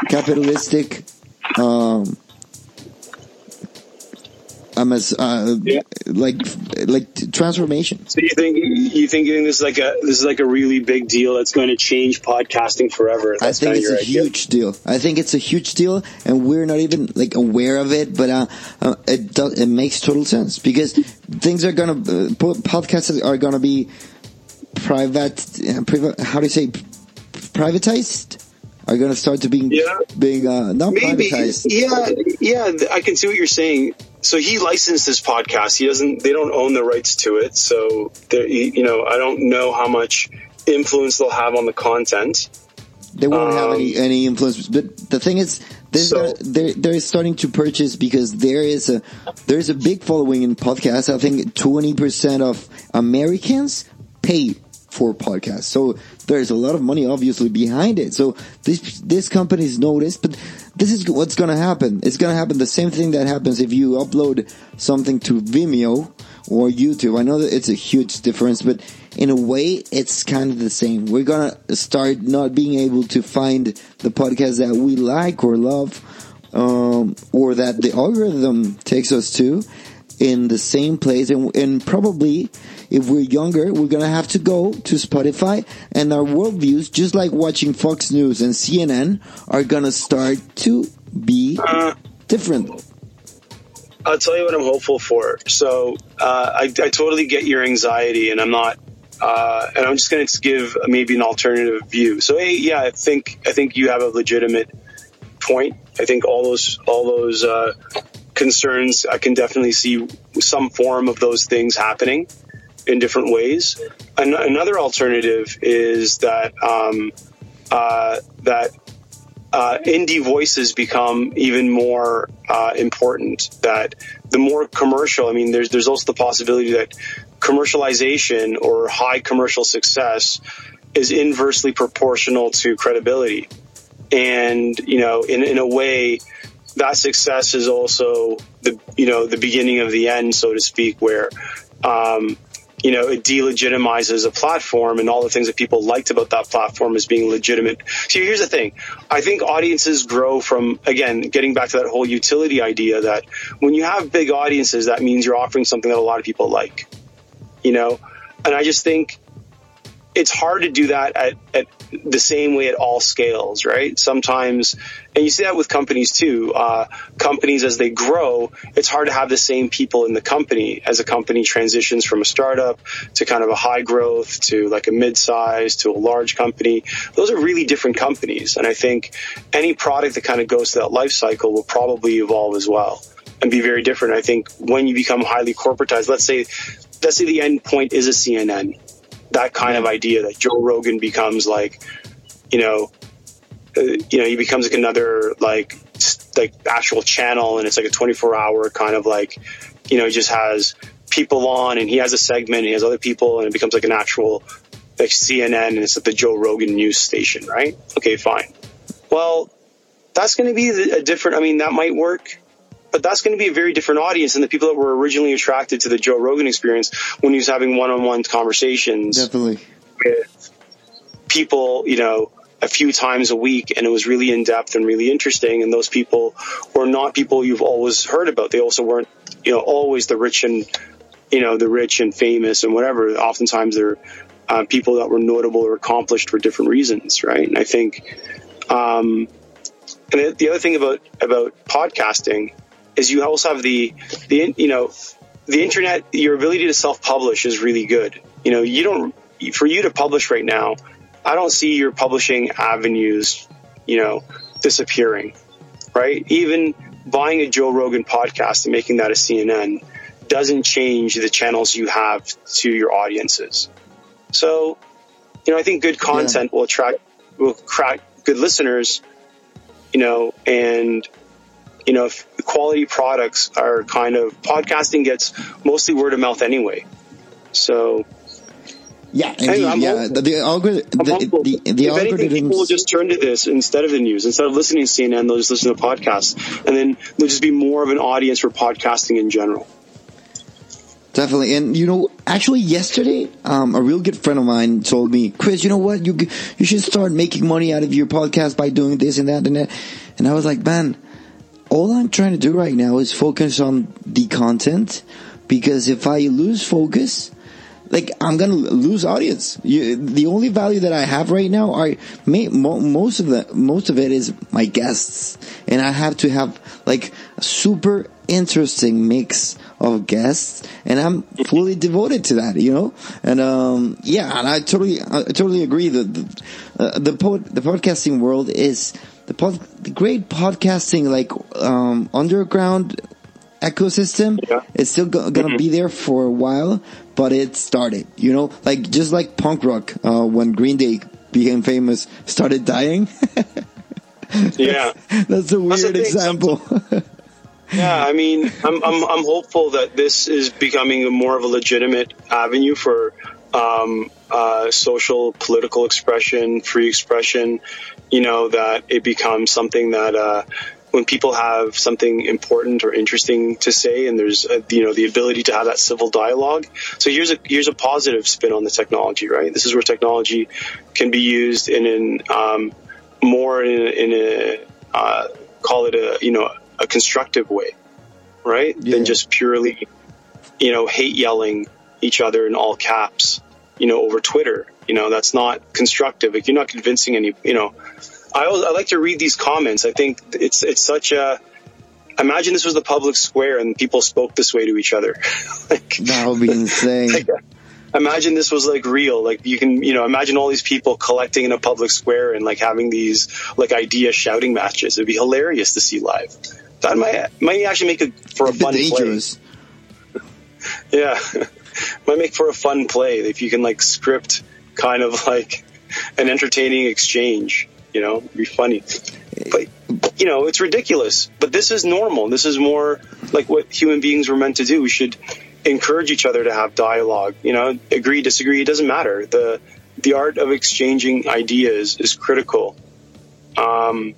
capitalistic um I'm as uh, yeah. like like transformation. So you think you think this is like a this is like a really big deal that's going to change podcasting forever? That's I think it's a idea. huge deal. I think it's a huge deal, and we're not even like aware of it. But uh, uh, it does it makes total sense because things are gonna uh, podcasts are gonna be private. Uh, private how do you say privatized? Are going to start to being yeah. being uh, not Maybe. privatized. Yeah, yeah, I can see what you're saying. So he licensed this podcast. He doesn't. They don't own the rights to it. So you know, I don't know how much influence they'll have on the content. They won't um, have any um, any influence. But the thing is, they're, so, they're they're starting to purchase because there is a there is a big following in podcasts. I think twenty percent of Americans pay for podcasts. So there's a lot of money obviously behind it. So this this company's noticed, but this is what's going to happen. It's going to happen the same thing that happens if you upload something to Vimeo or YouTube. I know that it's a huge difference, but in a way, it's kind of the same. We're going to start not being able to find the podcast that we like or love, um, or that the algorithm takes us to in the same place and, and probably if we're younger we're gonna have to go to spotify and our worldviews just like watching fox news and cnn are gonna start to be uh, different. I'll tell you what i'm hopeful for. So uh, I, I, totally get your anxiety and i'm not uh, and i'm just gonna give maybe an alternative view. So hey yeah i think i think you have a legitimate point. I think all those all those uh, concerns, I can definitely see some form of those things happening in different ways. An- another alternative is that um, uh, that uh, indie voices become even more uh, important. That the more commercial, I mean, there's there's also the possibility that commercialization or high commercial success is inversely proportional to credibility. And you know, in in a way, that success is also the you know the beginning of the end, so to speak, where um, you know it delegitimizes a platform and all the things that people liked about that platform as being legitimate. So here's the thing: I think audiences grow from again getting back to that whole utility idea that when you have big audiences, that means you're offering something that a lot of people like, you know. And I just think it's hard to do that at, at the same way at all scales, right? Sometimes, and you see that with companies too. Uh, companies as they grow, it's hard to have the same people in the company as a company transitions from a startup to kind of a high growth to like a mid size to a large company. Those are really different companies. And I think any product that kind of goes through that life cycle will probably evolve as well and be very different. I think when you become highly corporatized, let's say, let's say the end point is a CNN that kind of idea that Joe Rogan becomes like, you know, uh, you know, he becomes like another like like actual channel, and it's like a 24 hour kind of like, you know, he just has people on, and he has a segment, and he has other people, and it becomes like an actual like CNN, and it's like the Joe Rogan news station, right? Okay, fine. Well, that's going to be a different. I mean, that might work but that's going to be a very different audience than the people that were originally attracted to the Joe Rogan experience when he was having one-on-one conversations. Definitely. With people, you know, a few times a week and it was really in depth and really interesting. And those people were not people you've always heard about. They also weren't, you know, always the rich and, you know, the rich and famous and whatever. Oftentimes they're uh, people that were notable or accomplished for different reasons, right? And I think, um, and the other thing about about podcasting is you also have the the you know the internet. Your ability to self publish is really good. You know, you don't for you to publish right now. I don't see your publishing avenues, you know, disappearing. Right? Even buying a Joe Rogan podcast and making that a CNN doesn't change the channels you have to your audiences. So, you know, I think good content yeah. will attract will attract good listeners. You know, and you know, if quality products are kind of podcasting gets mostly word of mouth anyway. So yeah, anyway, yeah. The, the, algorithm, the, the, the, if anything, people will just turn to this instead of the news. Instead of listening to CNN, they'll just listen to podcasts, and then there'll just be more of an audience for podcasting in general. Definitely, and you know, actually, yesterday, um, a real good friend of mine told me, "Chris, you know what? You you should start making money out of your podcast by doing this and that and that." And I was like, "Man, all I'm trying to do right now is focus on the content because if I lose focus, like I'm gonna lose audience. You, the only value that I have right now are may, mo, most of the most of it is my guests, and I have to have like a super interesting mix of guests, and I'm fully devoted to that. You know, and um, yeah, and I totally I totally agree that the uh, the, pod, the podcasting world is the, pod, the great podcasting like um, underground ecosystem yeah. is still go- gonna mm-hmm. be there for a while, but it started. You know, like just like punk rock uh, when Green Day became famous, started dying. yeah, that's a weird that's example. yeah, I mean, I'm, I'm I'm hopeful that this is becoming a more of a legitimate avenue for um, uh, social, political expression, free expression, you know, that it becomes something that, uh, when people have something important or interesting to say and there's a, you know the ability to have that civil dialogue. So here's a here's a positive spin on the technology right? This is where technology can be used in an um, more in a, in a uh, call it a you know a constructive way right? Yeah. than just purely you know hate yelling each other in all caps you know over twitter you know that's not constructive like you're not convincing any you know I, always, I like to read these comments. I think it's it's such a. Imagine this was the public square and people spoke this way to each other. like, that would be insane. like, imagine this was like real. Like you can, you know, imagine all these people collecting in a public square and like having these like idea shouting matches. It'd be hilarious to see live. That might might actually make it for a, a fun dangerous. play. yeah, might make for a fun play if you can like script kind of like an entertaining exchange you know, be funny. But you know, it's ridiculous. But this is normal. This is more like what human beings were meant to do. We should encourage each other to have dialogue. You know, agree, disagree. It doesn't matter. the The art of exchanging ideas is critical um,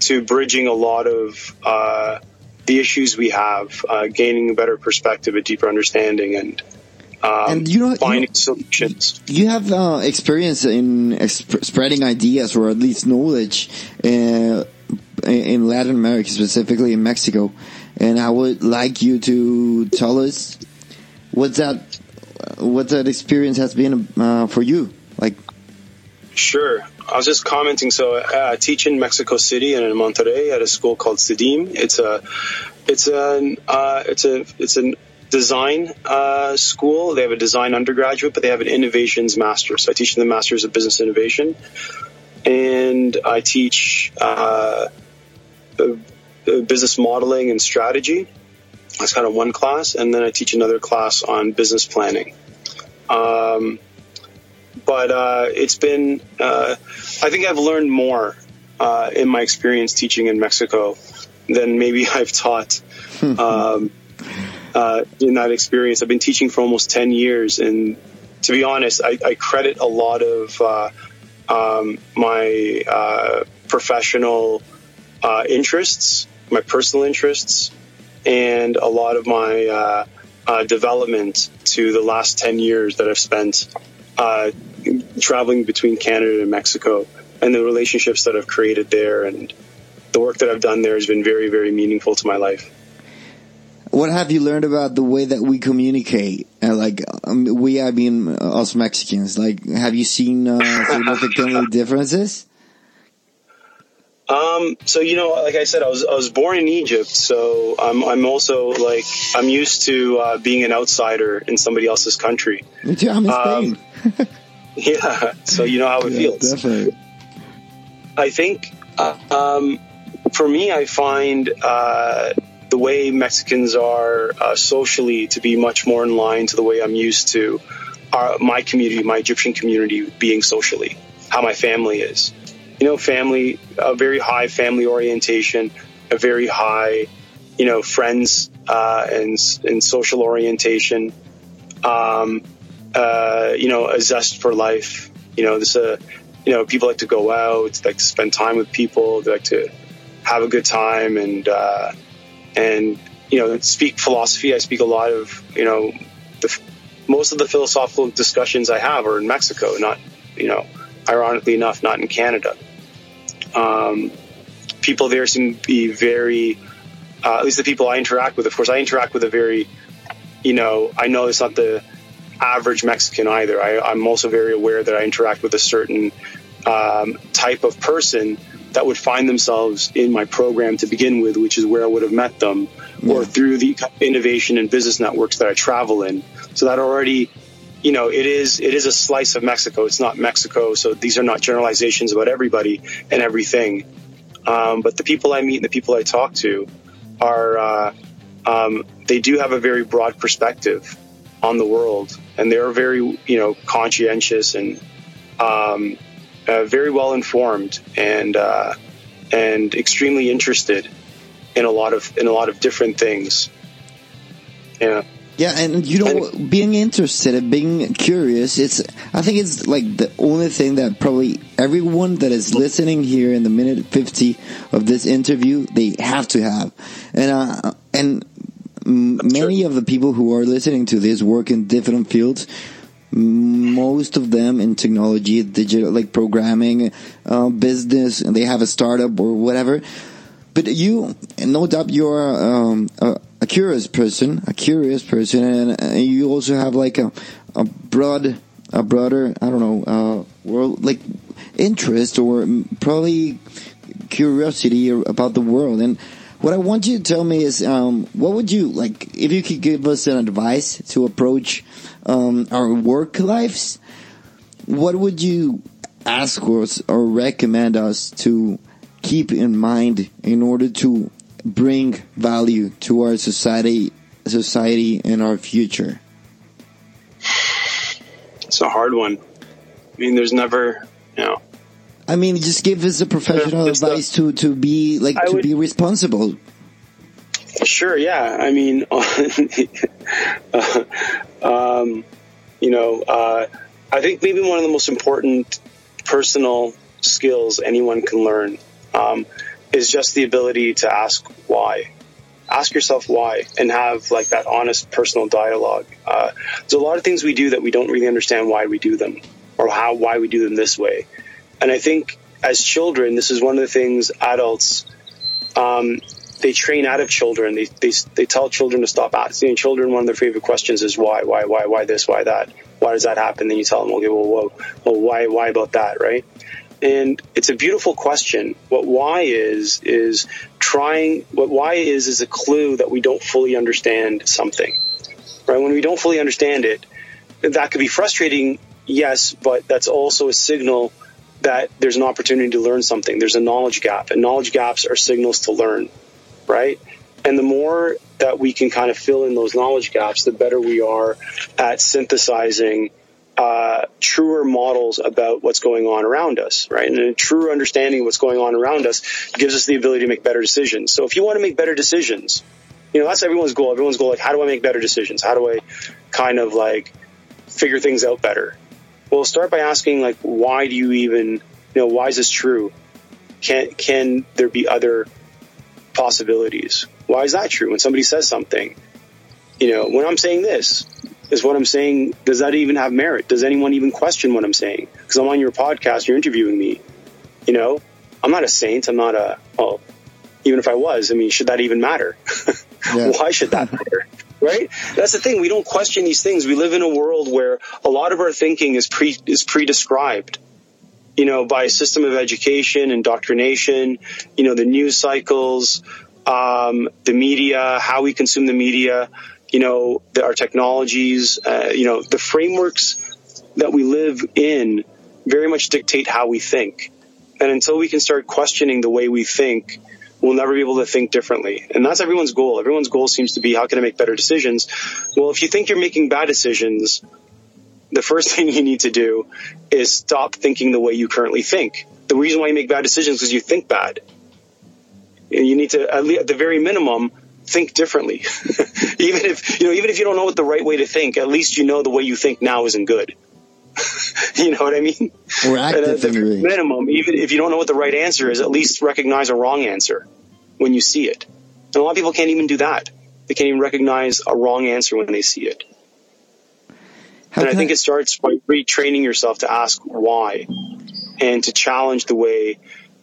to bridging a lot of uh, the issues we have, uh, gaining a better perspective, a deeper understanding, and um, and you know, finding you, solutions. You have uh, experience in exp- spreading ideas or at least knowledge uh, in Latin America, specifically in Mexico. And I would like you to tell us what that what that experience has been uh, for you. Like Sure. I was just commenting. So uh, I teach in Mexico City and in Monterrey at a school called CEDIM. It's a, it's a, uh, it's a, it's a design uh, school. They have a design undergraduate, but they have an innovations master. So I teach them the masters of business innovation, and I teach uh, business modeling and strategy. That's kind of one class, and then I teach another class on business planning. Um, but uh, it's been, uh, I think I've learned more uh, in my experience teaching in Mexico than maybe I've taught um, uh, in that experience. I've been teaching for almost 10 years, and to be honest, I, I credit a lot of uh, um, my uh, professional interests, my personal interests, and a lot of my development to the last 10 years that I've spent uh, traveling between Canada and Mexico and the relationships that I've created there and the work that I've done there has been very, very meaningful to my life. What have you learned about the way that we communicate? Uh, like um, we, I mean, us Mexicans. Like, have you seen uh, significant differences? Um, so you know, like I said, I was I was born in Egypt, so I'm I'm also like I'm used to uh, being an outsider in somebody else's country. Me too. I'm in um, Spain. yeah, so you know how it yeah, feels. Definitely. I think uh, um, for me, I find uh, the way Mexicans are uh, socially to be much more in line to the way I'm used to our, my community, my Egyptian community, being socially, how my family is you know, family, a very high family orientation, a very high, you know, friends uh, and and social orientation. Um, uh, you know, a zest for life. You know, this uh, you know, people like to go out, like to spend time with people, they like to have a good time, and uh, and you know, speak philosophy. I speak a lot of you know, the, most of the philosophical discussions I have are in Mexico, not you know, ironically enough, not in Canada. Um, people there seem to be very, uh, at least the people I interact with. Of course, I interact with a very, you know, I know it's not the average Mexican either. I, am also very aware that I interact with a certain um, type of person that would find themselves in my program to begin with, which is where I would have met them, yeah. or through the innovation and business networks that I travel in. So that already you know, it is it is a slice of Mexico. It's not Mexico, so these are not generalizations about everybody and everything. Um, but the people I meet and the people I talk to are uh, um, they do have a very broad perspective on the world, and they're very you know conscientious and um, uh, very well informed and uh, and extremely interested in a lot of in a lot of different things. Yeah. Yeah, and you know, being interested and being curious, it's, I think it's like the only thing that probably everyone that is listening here in the minute 50 of this interview, they have to have. And, uh, and many of the people who are listening to this work in different fields, most of them in technology, digital, like programming, uh, business, and they have a startup or whatever. But you, no doubt, you're um, a, a curious person, a curious person, and, and you also have like a, a broad, a broader, I don't know, uh, world like interest or probably curiosity about the world. And what I want you to tell me is, um, what would you like if you could give us an advice to approach um, our work lives? What would you ask us or recommend us to keep in mind in order to bring value to our society, society and our future? It's a hard one. I mean, there's never, you know. I mean, just give us a professional advice to, to be like I to would, be responsible. Sure. Yeah. I mean, uh, um, you know, uh, I think maybe one of the most important personal skills anyone can learn um, is just the ability to ask why. Ask yourself why and have like that honest personal dialogue. Uh, there's a lot of things we do that we don't really understand why we do them or how why we do them this way. And I think as children, this is one of the things adults um, they train out of children. They, they, they tell children to stop asking children. One of their favorite questions is why, why, why, why this, why that. why does that happen? Then you tell them, okay, well, well, well why, why about that, right? And it's a beautiful question. What why is, is trying, what why is, is a clue that we don't fully understand something, right? When we don't fully understand it, that could be frustrating, yes, but that's also a signal that there's an opportunity to learn something. There's a knowledge gap, and knowledge gaps are signals to learn, right? And the more that we can kind of fill in those knowledge gaps, the better we are at synthesizing uh, truer models about what's going on around us, right? And a truer understanding of what's going on around us gives us the ability to make better decisions. So if you want to make better decisions, you know, that's everyone's goal. Everyone's goal, like, how do I make better decisions? How do I kind of like figure things out better? Well, start by asking, like, why do you even, you know, why is this true? Can, can there be other possibilities? Why is that true? When somebody says something, you know, when I'm saying this, is what I'm saying, does that even have merit? Does anyone even question what I'm saying? Because I'm on your podcast, you're interviewing me. You know, I'm not a saint. I'm not a, well, even if I was, I mean, should that even matter? Yeah. Why should that matter? Right? That's the thing. We don't question these things. We live in a world where a lot of our thinking is pre, is pre-described you know, by a system of education, indoctrination, you know, the news cycles, um, the media, how we consume the media you know, the, our technologies, uh, you know, the frameworks that we live in very much dictate how we think. And until we can start questioning the way we think, we'll never be able to think differently. And that's everyone's goal. Everyone's goal seems to be how can I make better decisions? Well, if you think you're making bad decisions, the first thing you need to do is stop thinking the way you currently think. The reason why you make bad decisions is because you think bad. You need to, at the very minimum, think differently. even if you know, even if you don't know what the right way to think, at least you know the way you think now isn't good. you know what I mean? Or at the minimum, even if you don't know what the right answer is, at least recognize a wrong answer when you see it. And a lot of people can't even do that. They can't even recognize a wrong answer when they see it. How and I think I- it starts by retraining yourself to ask why and to challenge the way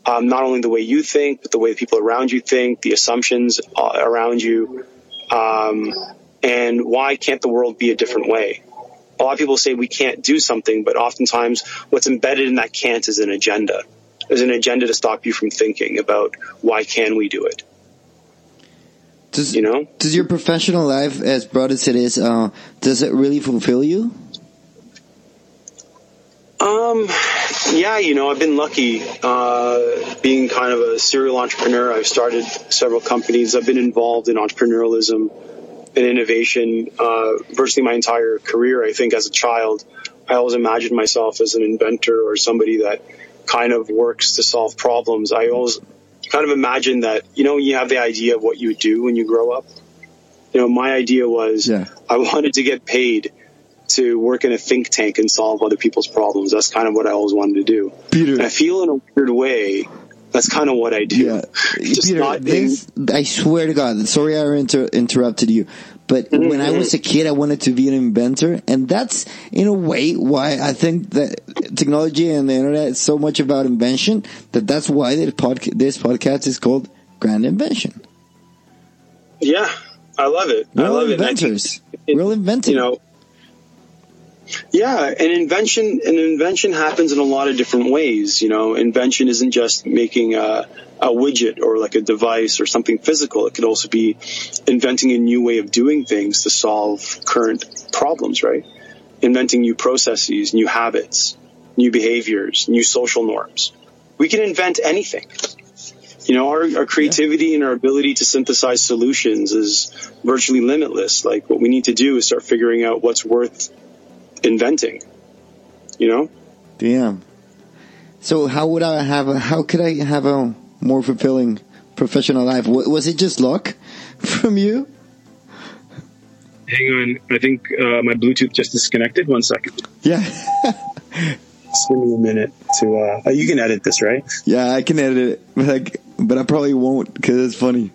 um, not only the way you think, but the way the people around you think, the assumptions uh, around you, um, and why can't the world be a different way? A lot of people say we can't do something, but oftentimes what's embedded in that can't is an agenda. There's an agenda to stop you from thinking about why can we do it. Does, you know? Does your professional life, as broad as it is, uh, does it really fulfill you? Um, yeah, you know, I've been lucky uh, being kind of a serial entrepreneur. I've started several companies. I've been involved in entrepreneurialism and innovation uh, virtually my entire career. I think as a child, I always imagined myself as an inventor or somebody that kind of works to solve problems. I always kind of imagine that, you know, you have the idea of what you would do when you grow up. You know, my idea was yeah. I wanted to get paid to work in a think tank and solve other people's problems. That's kind of what I always wanted to do. Peter, and I feel in a weird way. That's kind of what I do. Yeah. Peter, this, I swear to God, sorry I inter- interrupted you, but mm-hmm. when I was a kid, I wanted to be an inventor, and that's in a way why I think that technology and the internet is so much about invention. That that's why this podcast is called Grand Invention. Yeah, I love it. Real I love inventors. it. Real inventors. You know, yeah, an invention an invention happens in a lot of different ways. You know, invention isn't just making a, a widget or like a device or something physical. It could also be inventing a new way of doing things to solve current problems, right? Inventing new processes, new habits, new behaviors, new social norms. We can invent anything. You know, our, our creativity yeah. and our ability to synthesize solutions is virtually limitless. Like what we need to do is start figuring out what's worth inventing. You know? Damn. So how would I have a, how could I have a more fulfilling professional life? Was it just luck from you? Hang on, I think uh, my Bluetooth just disconnected. One second. Yeah. just give me a minute to. Uh, oh, you can edit this, right? Yeah, I can edit it, but I, but I probably won't because it's funny.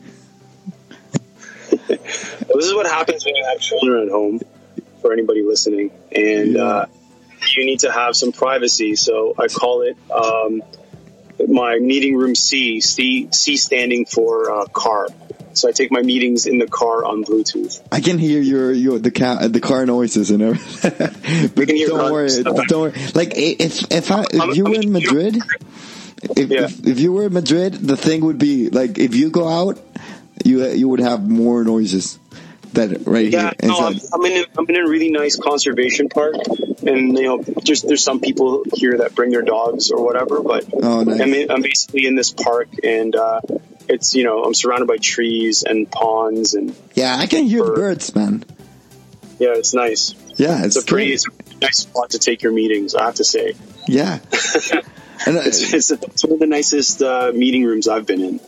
this is what happens when you have children at home for anybody listening. And uh, you need to have some privacy. So I call it um, my meeting room C, C, C standing for uh, car. So I take my meetings in the car on Bluetooth. I can hear your your the car the car noises and everything. but don't worry, don't worry. Like if if I if you were in Madrid, if, yeah. if, if you were in Madrid, the thing would be like if you go out, you you would have more noises that right yeah, here. No, I'm, I'm, in a, I'm in a really nice conservation park, and you know, just there's some people here that bring their dogs or whatever. But oh, nice. I'm, in, I'm basically in this park, and uh, it's you know I'm surrounded by trees and ponds and yeah, I can hear birds, man. Yeah, it's nice. Yeah, it's, it's a pretty it's a nice spot to take your meetings. I have to say. Yeah. and, uh, it's, it's, it's, one of the nicest uh, meeting rooms I've been in.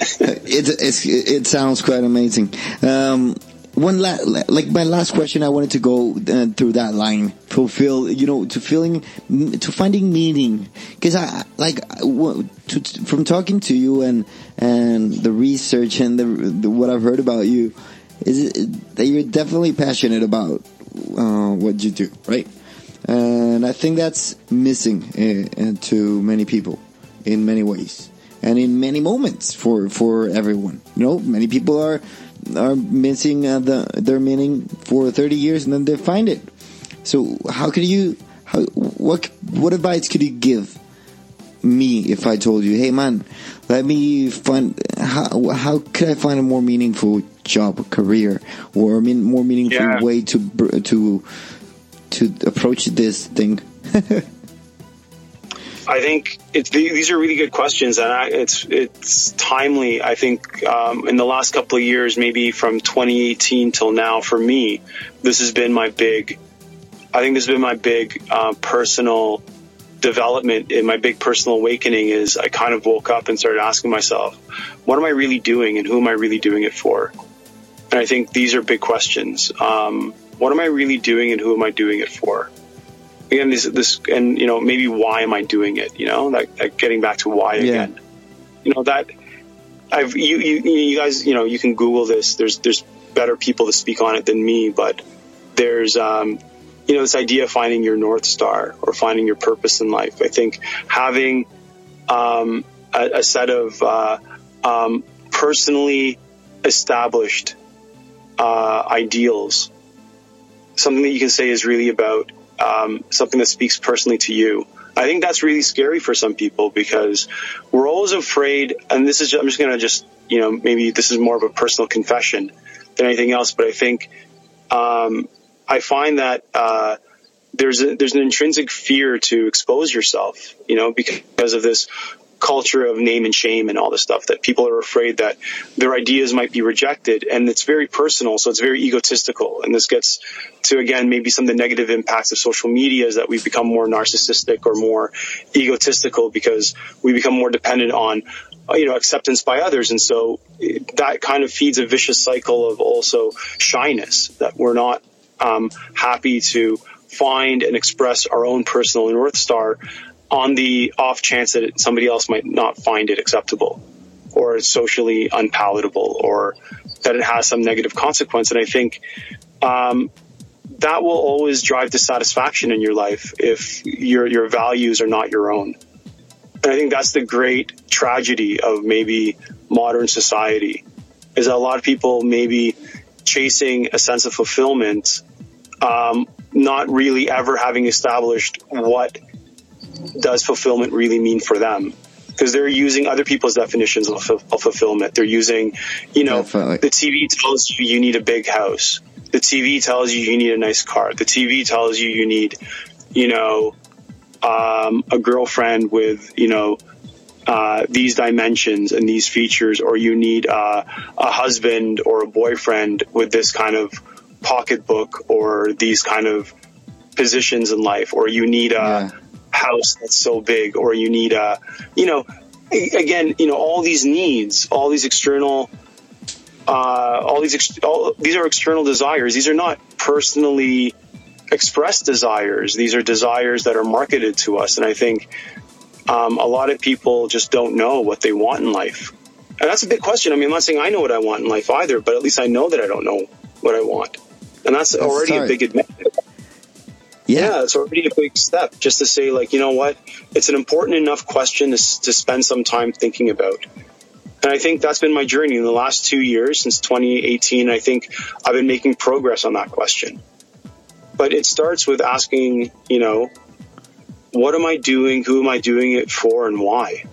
it, it's, it sounds quite amazing. Um, one la- like my last question, I wanted to go uh, through that line, fulfill, you know, to feeling, to finding meaning, because I like to, from talking to you and and the research and the, the what I've heard about you, is it, that you're definitely passionate about uh, what you do, right? And I think that's missing uh, to many people in many ways and in many moments for for everyone. You know, many people are are missing uh, the, their meaning for 30 years and then they find it. So how could you, how, what, what advice could you give me if I told you, hey man, let me find, how, how could I find a more meaningful job, career, or a more meaningful yeah. way to, to, to approach this thing? I think these are really good questions, and I, it's it's timely. I think um, in the last couple of years, maybe from 2018 till now, for me, this has been my big. I think this has been my big uh, personal development in my big personal awakening. Is I kind of woke up and started asking myself, what am I really doing, and who am I really doing it for? And I think these are big questions. Um, what am I really doing, and who am I doing it for? Again this this and you know maybe why am I doing it? You know, like, like getting back to why yeah. again. You know that I've you, you you guys you know you can Google this. There's there's better people to speak on it than me, but there's um, you know this idea of finding your north star or finding your purpose in life. I think having um, a, a, set of uh, um, personally established uh, ideals, something that you can say is really about um, something that speaks personally to you. I think that's really scary for some people because we're always afraid, and this is, I'm just going to just, you know, maybe this is more of a personal confession than anything else, but I think, um, I find that, uh, there's a, there's an intrinsic fear to expose yourself, you know, because of this culture of name and shame and all this stuff that people are afraid that their ideas might be rejected. And it's very personal so it's very egotistical. And this gets to again maybe some of the negative impacts of social media is that we become more narcissistic or more egotistical because we become more dependent on uh, you know acceptance by others. And so that kind of feeds a vicious cycle of also shyness that we're not um, happy to find and express our own personal north star on the off chance that somebody else might not find it acceptable or socially unpalatable or that it has some negative consequence. And I think um, that will always drive dissatisfaction in your life if your your values are not your own. And I think that's the great tragedy of maybe modern society is that a lot of people maybe chasing a sense of fulfillment, um, not really ever having established what does fulfillment really mean for them? Because they're using other people's definitions of, of fulfillment. They're using, you know, Definitely. the TV tells you you need a big house. The TV tells you you need a nice car. The TV tells you you need, you know, um, a girlfriend with, you know, uh, these dimensions and these features, or you need uh, a husband or a boyfriend with this kind of pocketbook or these kind of positions in life, or you need a, yeah house that's so big or you need a, you know, again, you know, all these needs, all these external, uh, all these, ex- all, these are external desires. These are not personally expressed desires. These are desires that are marketed to us. And I think, um, a lot of people just don't know what they want in life. And that's a big question. I mean, I'm not saying I know what I want in life either, but at least I know that I don't know what I want. And that's, that's already sorry. a big admission. Yeah. it's already a big step just to say, like, you know what? It's an important enough question to, to spend some time thinking about. And I think that's been my journey in the last two years since 2018. I think I've been making progress on that question. But it starts with asking, you know, what am I doing? Who am I doing it for? And why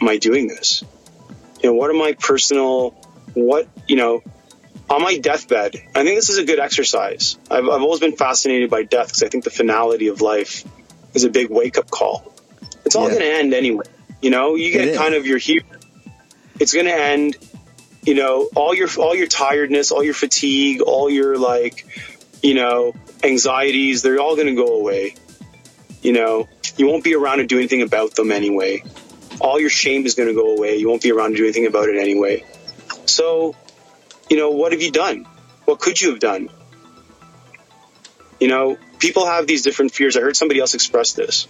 am I doing this? You know, what are my personal, what, you know, on my deathbed, I think this is a good exercise. I've, I've always been fascinated by death because I think the finality of life is a big wake up call. It's all yeah. going to end anyway. You know, you get kind of your here. It's going to end. You know, all your all your tiredness, all your fatigue, all your like, you know, anxieties, they're all going to go away. You know, you won't be around to do anything about them anyway. All your shame is going to go away. You won't be around to do anything about it anyway. So, you know, what have you done? What could you have done? You know, people have these different fears. I heard somebody else express this.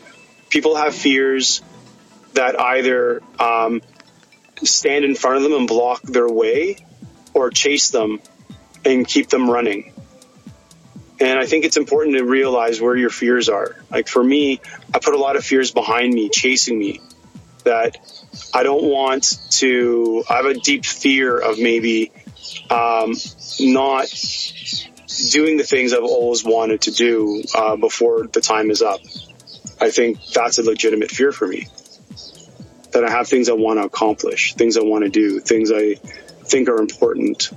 People have fears that either um, stand in front of them and block their way or chase them and keep them running. And I think it's important to realize where your fears are. Like for me, I put a lot of fears behind me, chasing me, that I don't want to, I have a deep fear of maybe um, not doing the things I've always wanted to do uh, before the time is up. I think that's a legitimate fear for me. That I have things I want to accomplish, things I want to do, things I think are important.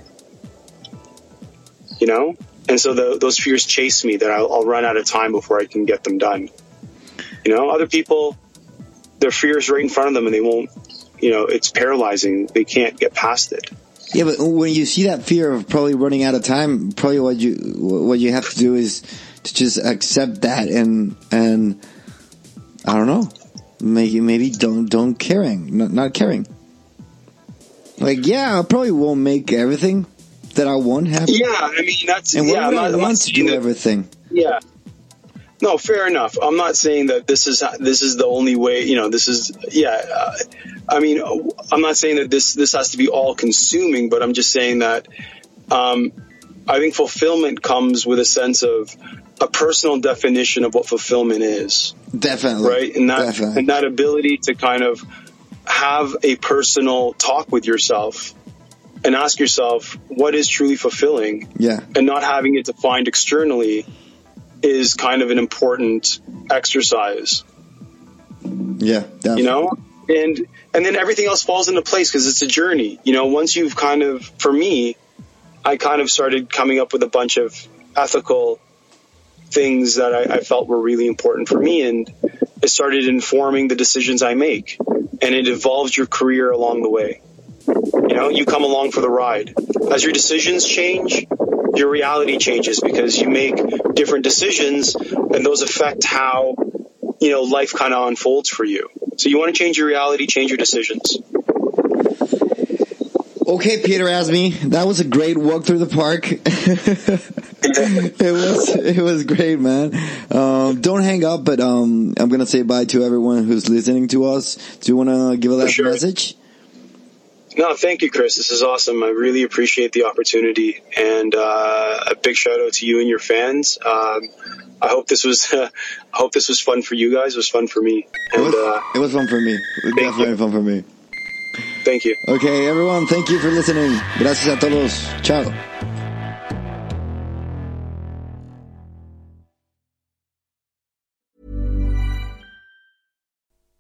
You know? And so the, those fears chase me that I'll, I'll run out of time before I can get them done. You know, other people, their fears right in front of them and they won't, you know, it's paralyzing. They can't get past it. Yeah, but when you see that fear of probably running out of time, probably what you what you have to do is to just accept that and and I don't know, maybe maybe don't don't caring, not, not caring. Like, yeah, I probably won't make everything that I want happen. Yeah, I mean that's and yeah. I not, want to do everything. Yeah. No, fair enough. I'm not saying that this is this is the only way. You know, this is yeah. Uh, I mean, I'm not saying that this this has to be all consuming, but I'm just saying that um, I think fulfillment comes with a sense of a personal definition of what fulfillment is. Definitely, right, and that Definitely. and that ability to kind of have a personal talk with yourself and ask yourself what is truly fulfilling. Yeah, and not having it defined externally is kind of an important exercise. Yeah, definitely. you know, and and then everything else falls into place because it's a journey. You know, once you've kind of, for me, I kind of started coming up with a bunch of ethical things that I, I felt were really important for me, and it started informing the decisions I make, and it evolves your career along the way. You know, you come along for the ride. As your decisions change, your reality changes because you make different decisions, and those affect how you know life kind of unfolds for you. So you want to change your reality, change your decisions. Okay, Peter Asmi, that was a great walk through the park. it was it was great, man. Um, don't hang up, but um, I'm gonna say bye to everyone who's listening to us. Do you want to give a last sure. message? No, thank you, Chris. This is awesome. I really appreciate the opportunity, and uh, a big shout out to you and your fans. Um, I hope this was uh, I hope this was fun for you guys. It was fun for me. And, it, was, uh, it was fun for me. It was definitely you. fun for me. Thank you. Okay, everyone. Thank you for listening. Gracias a todos. Ciao.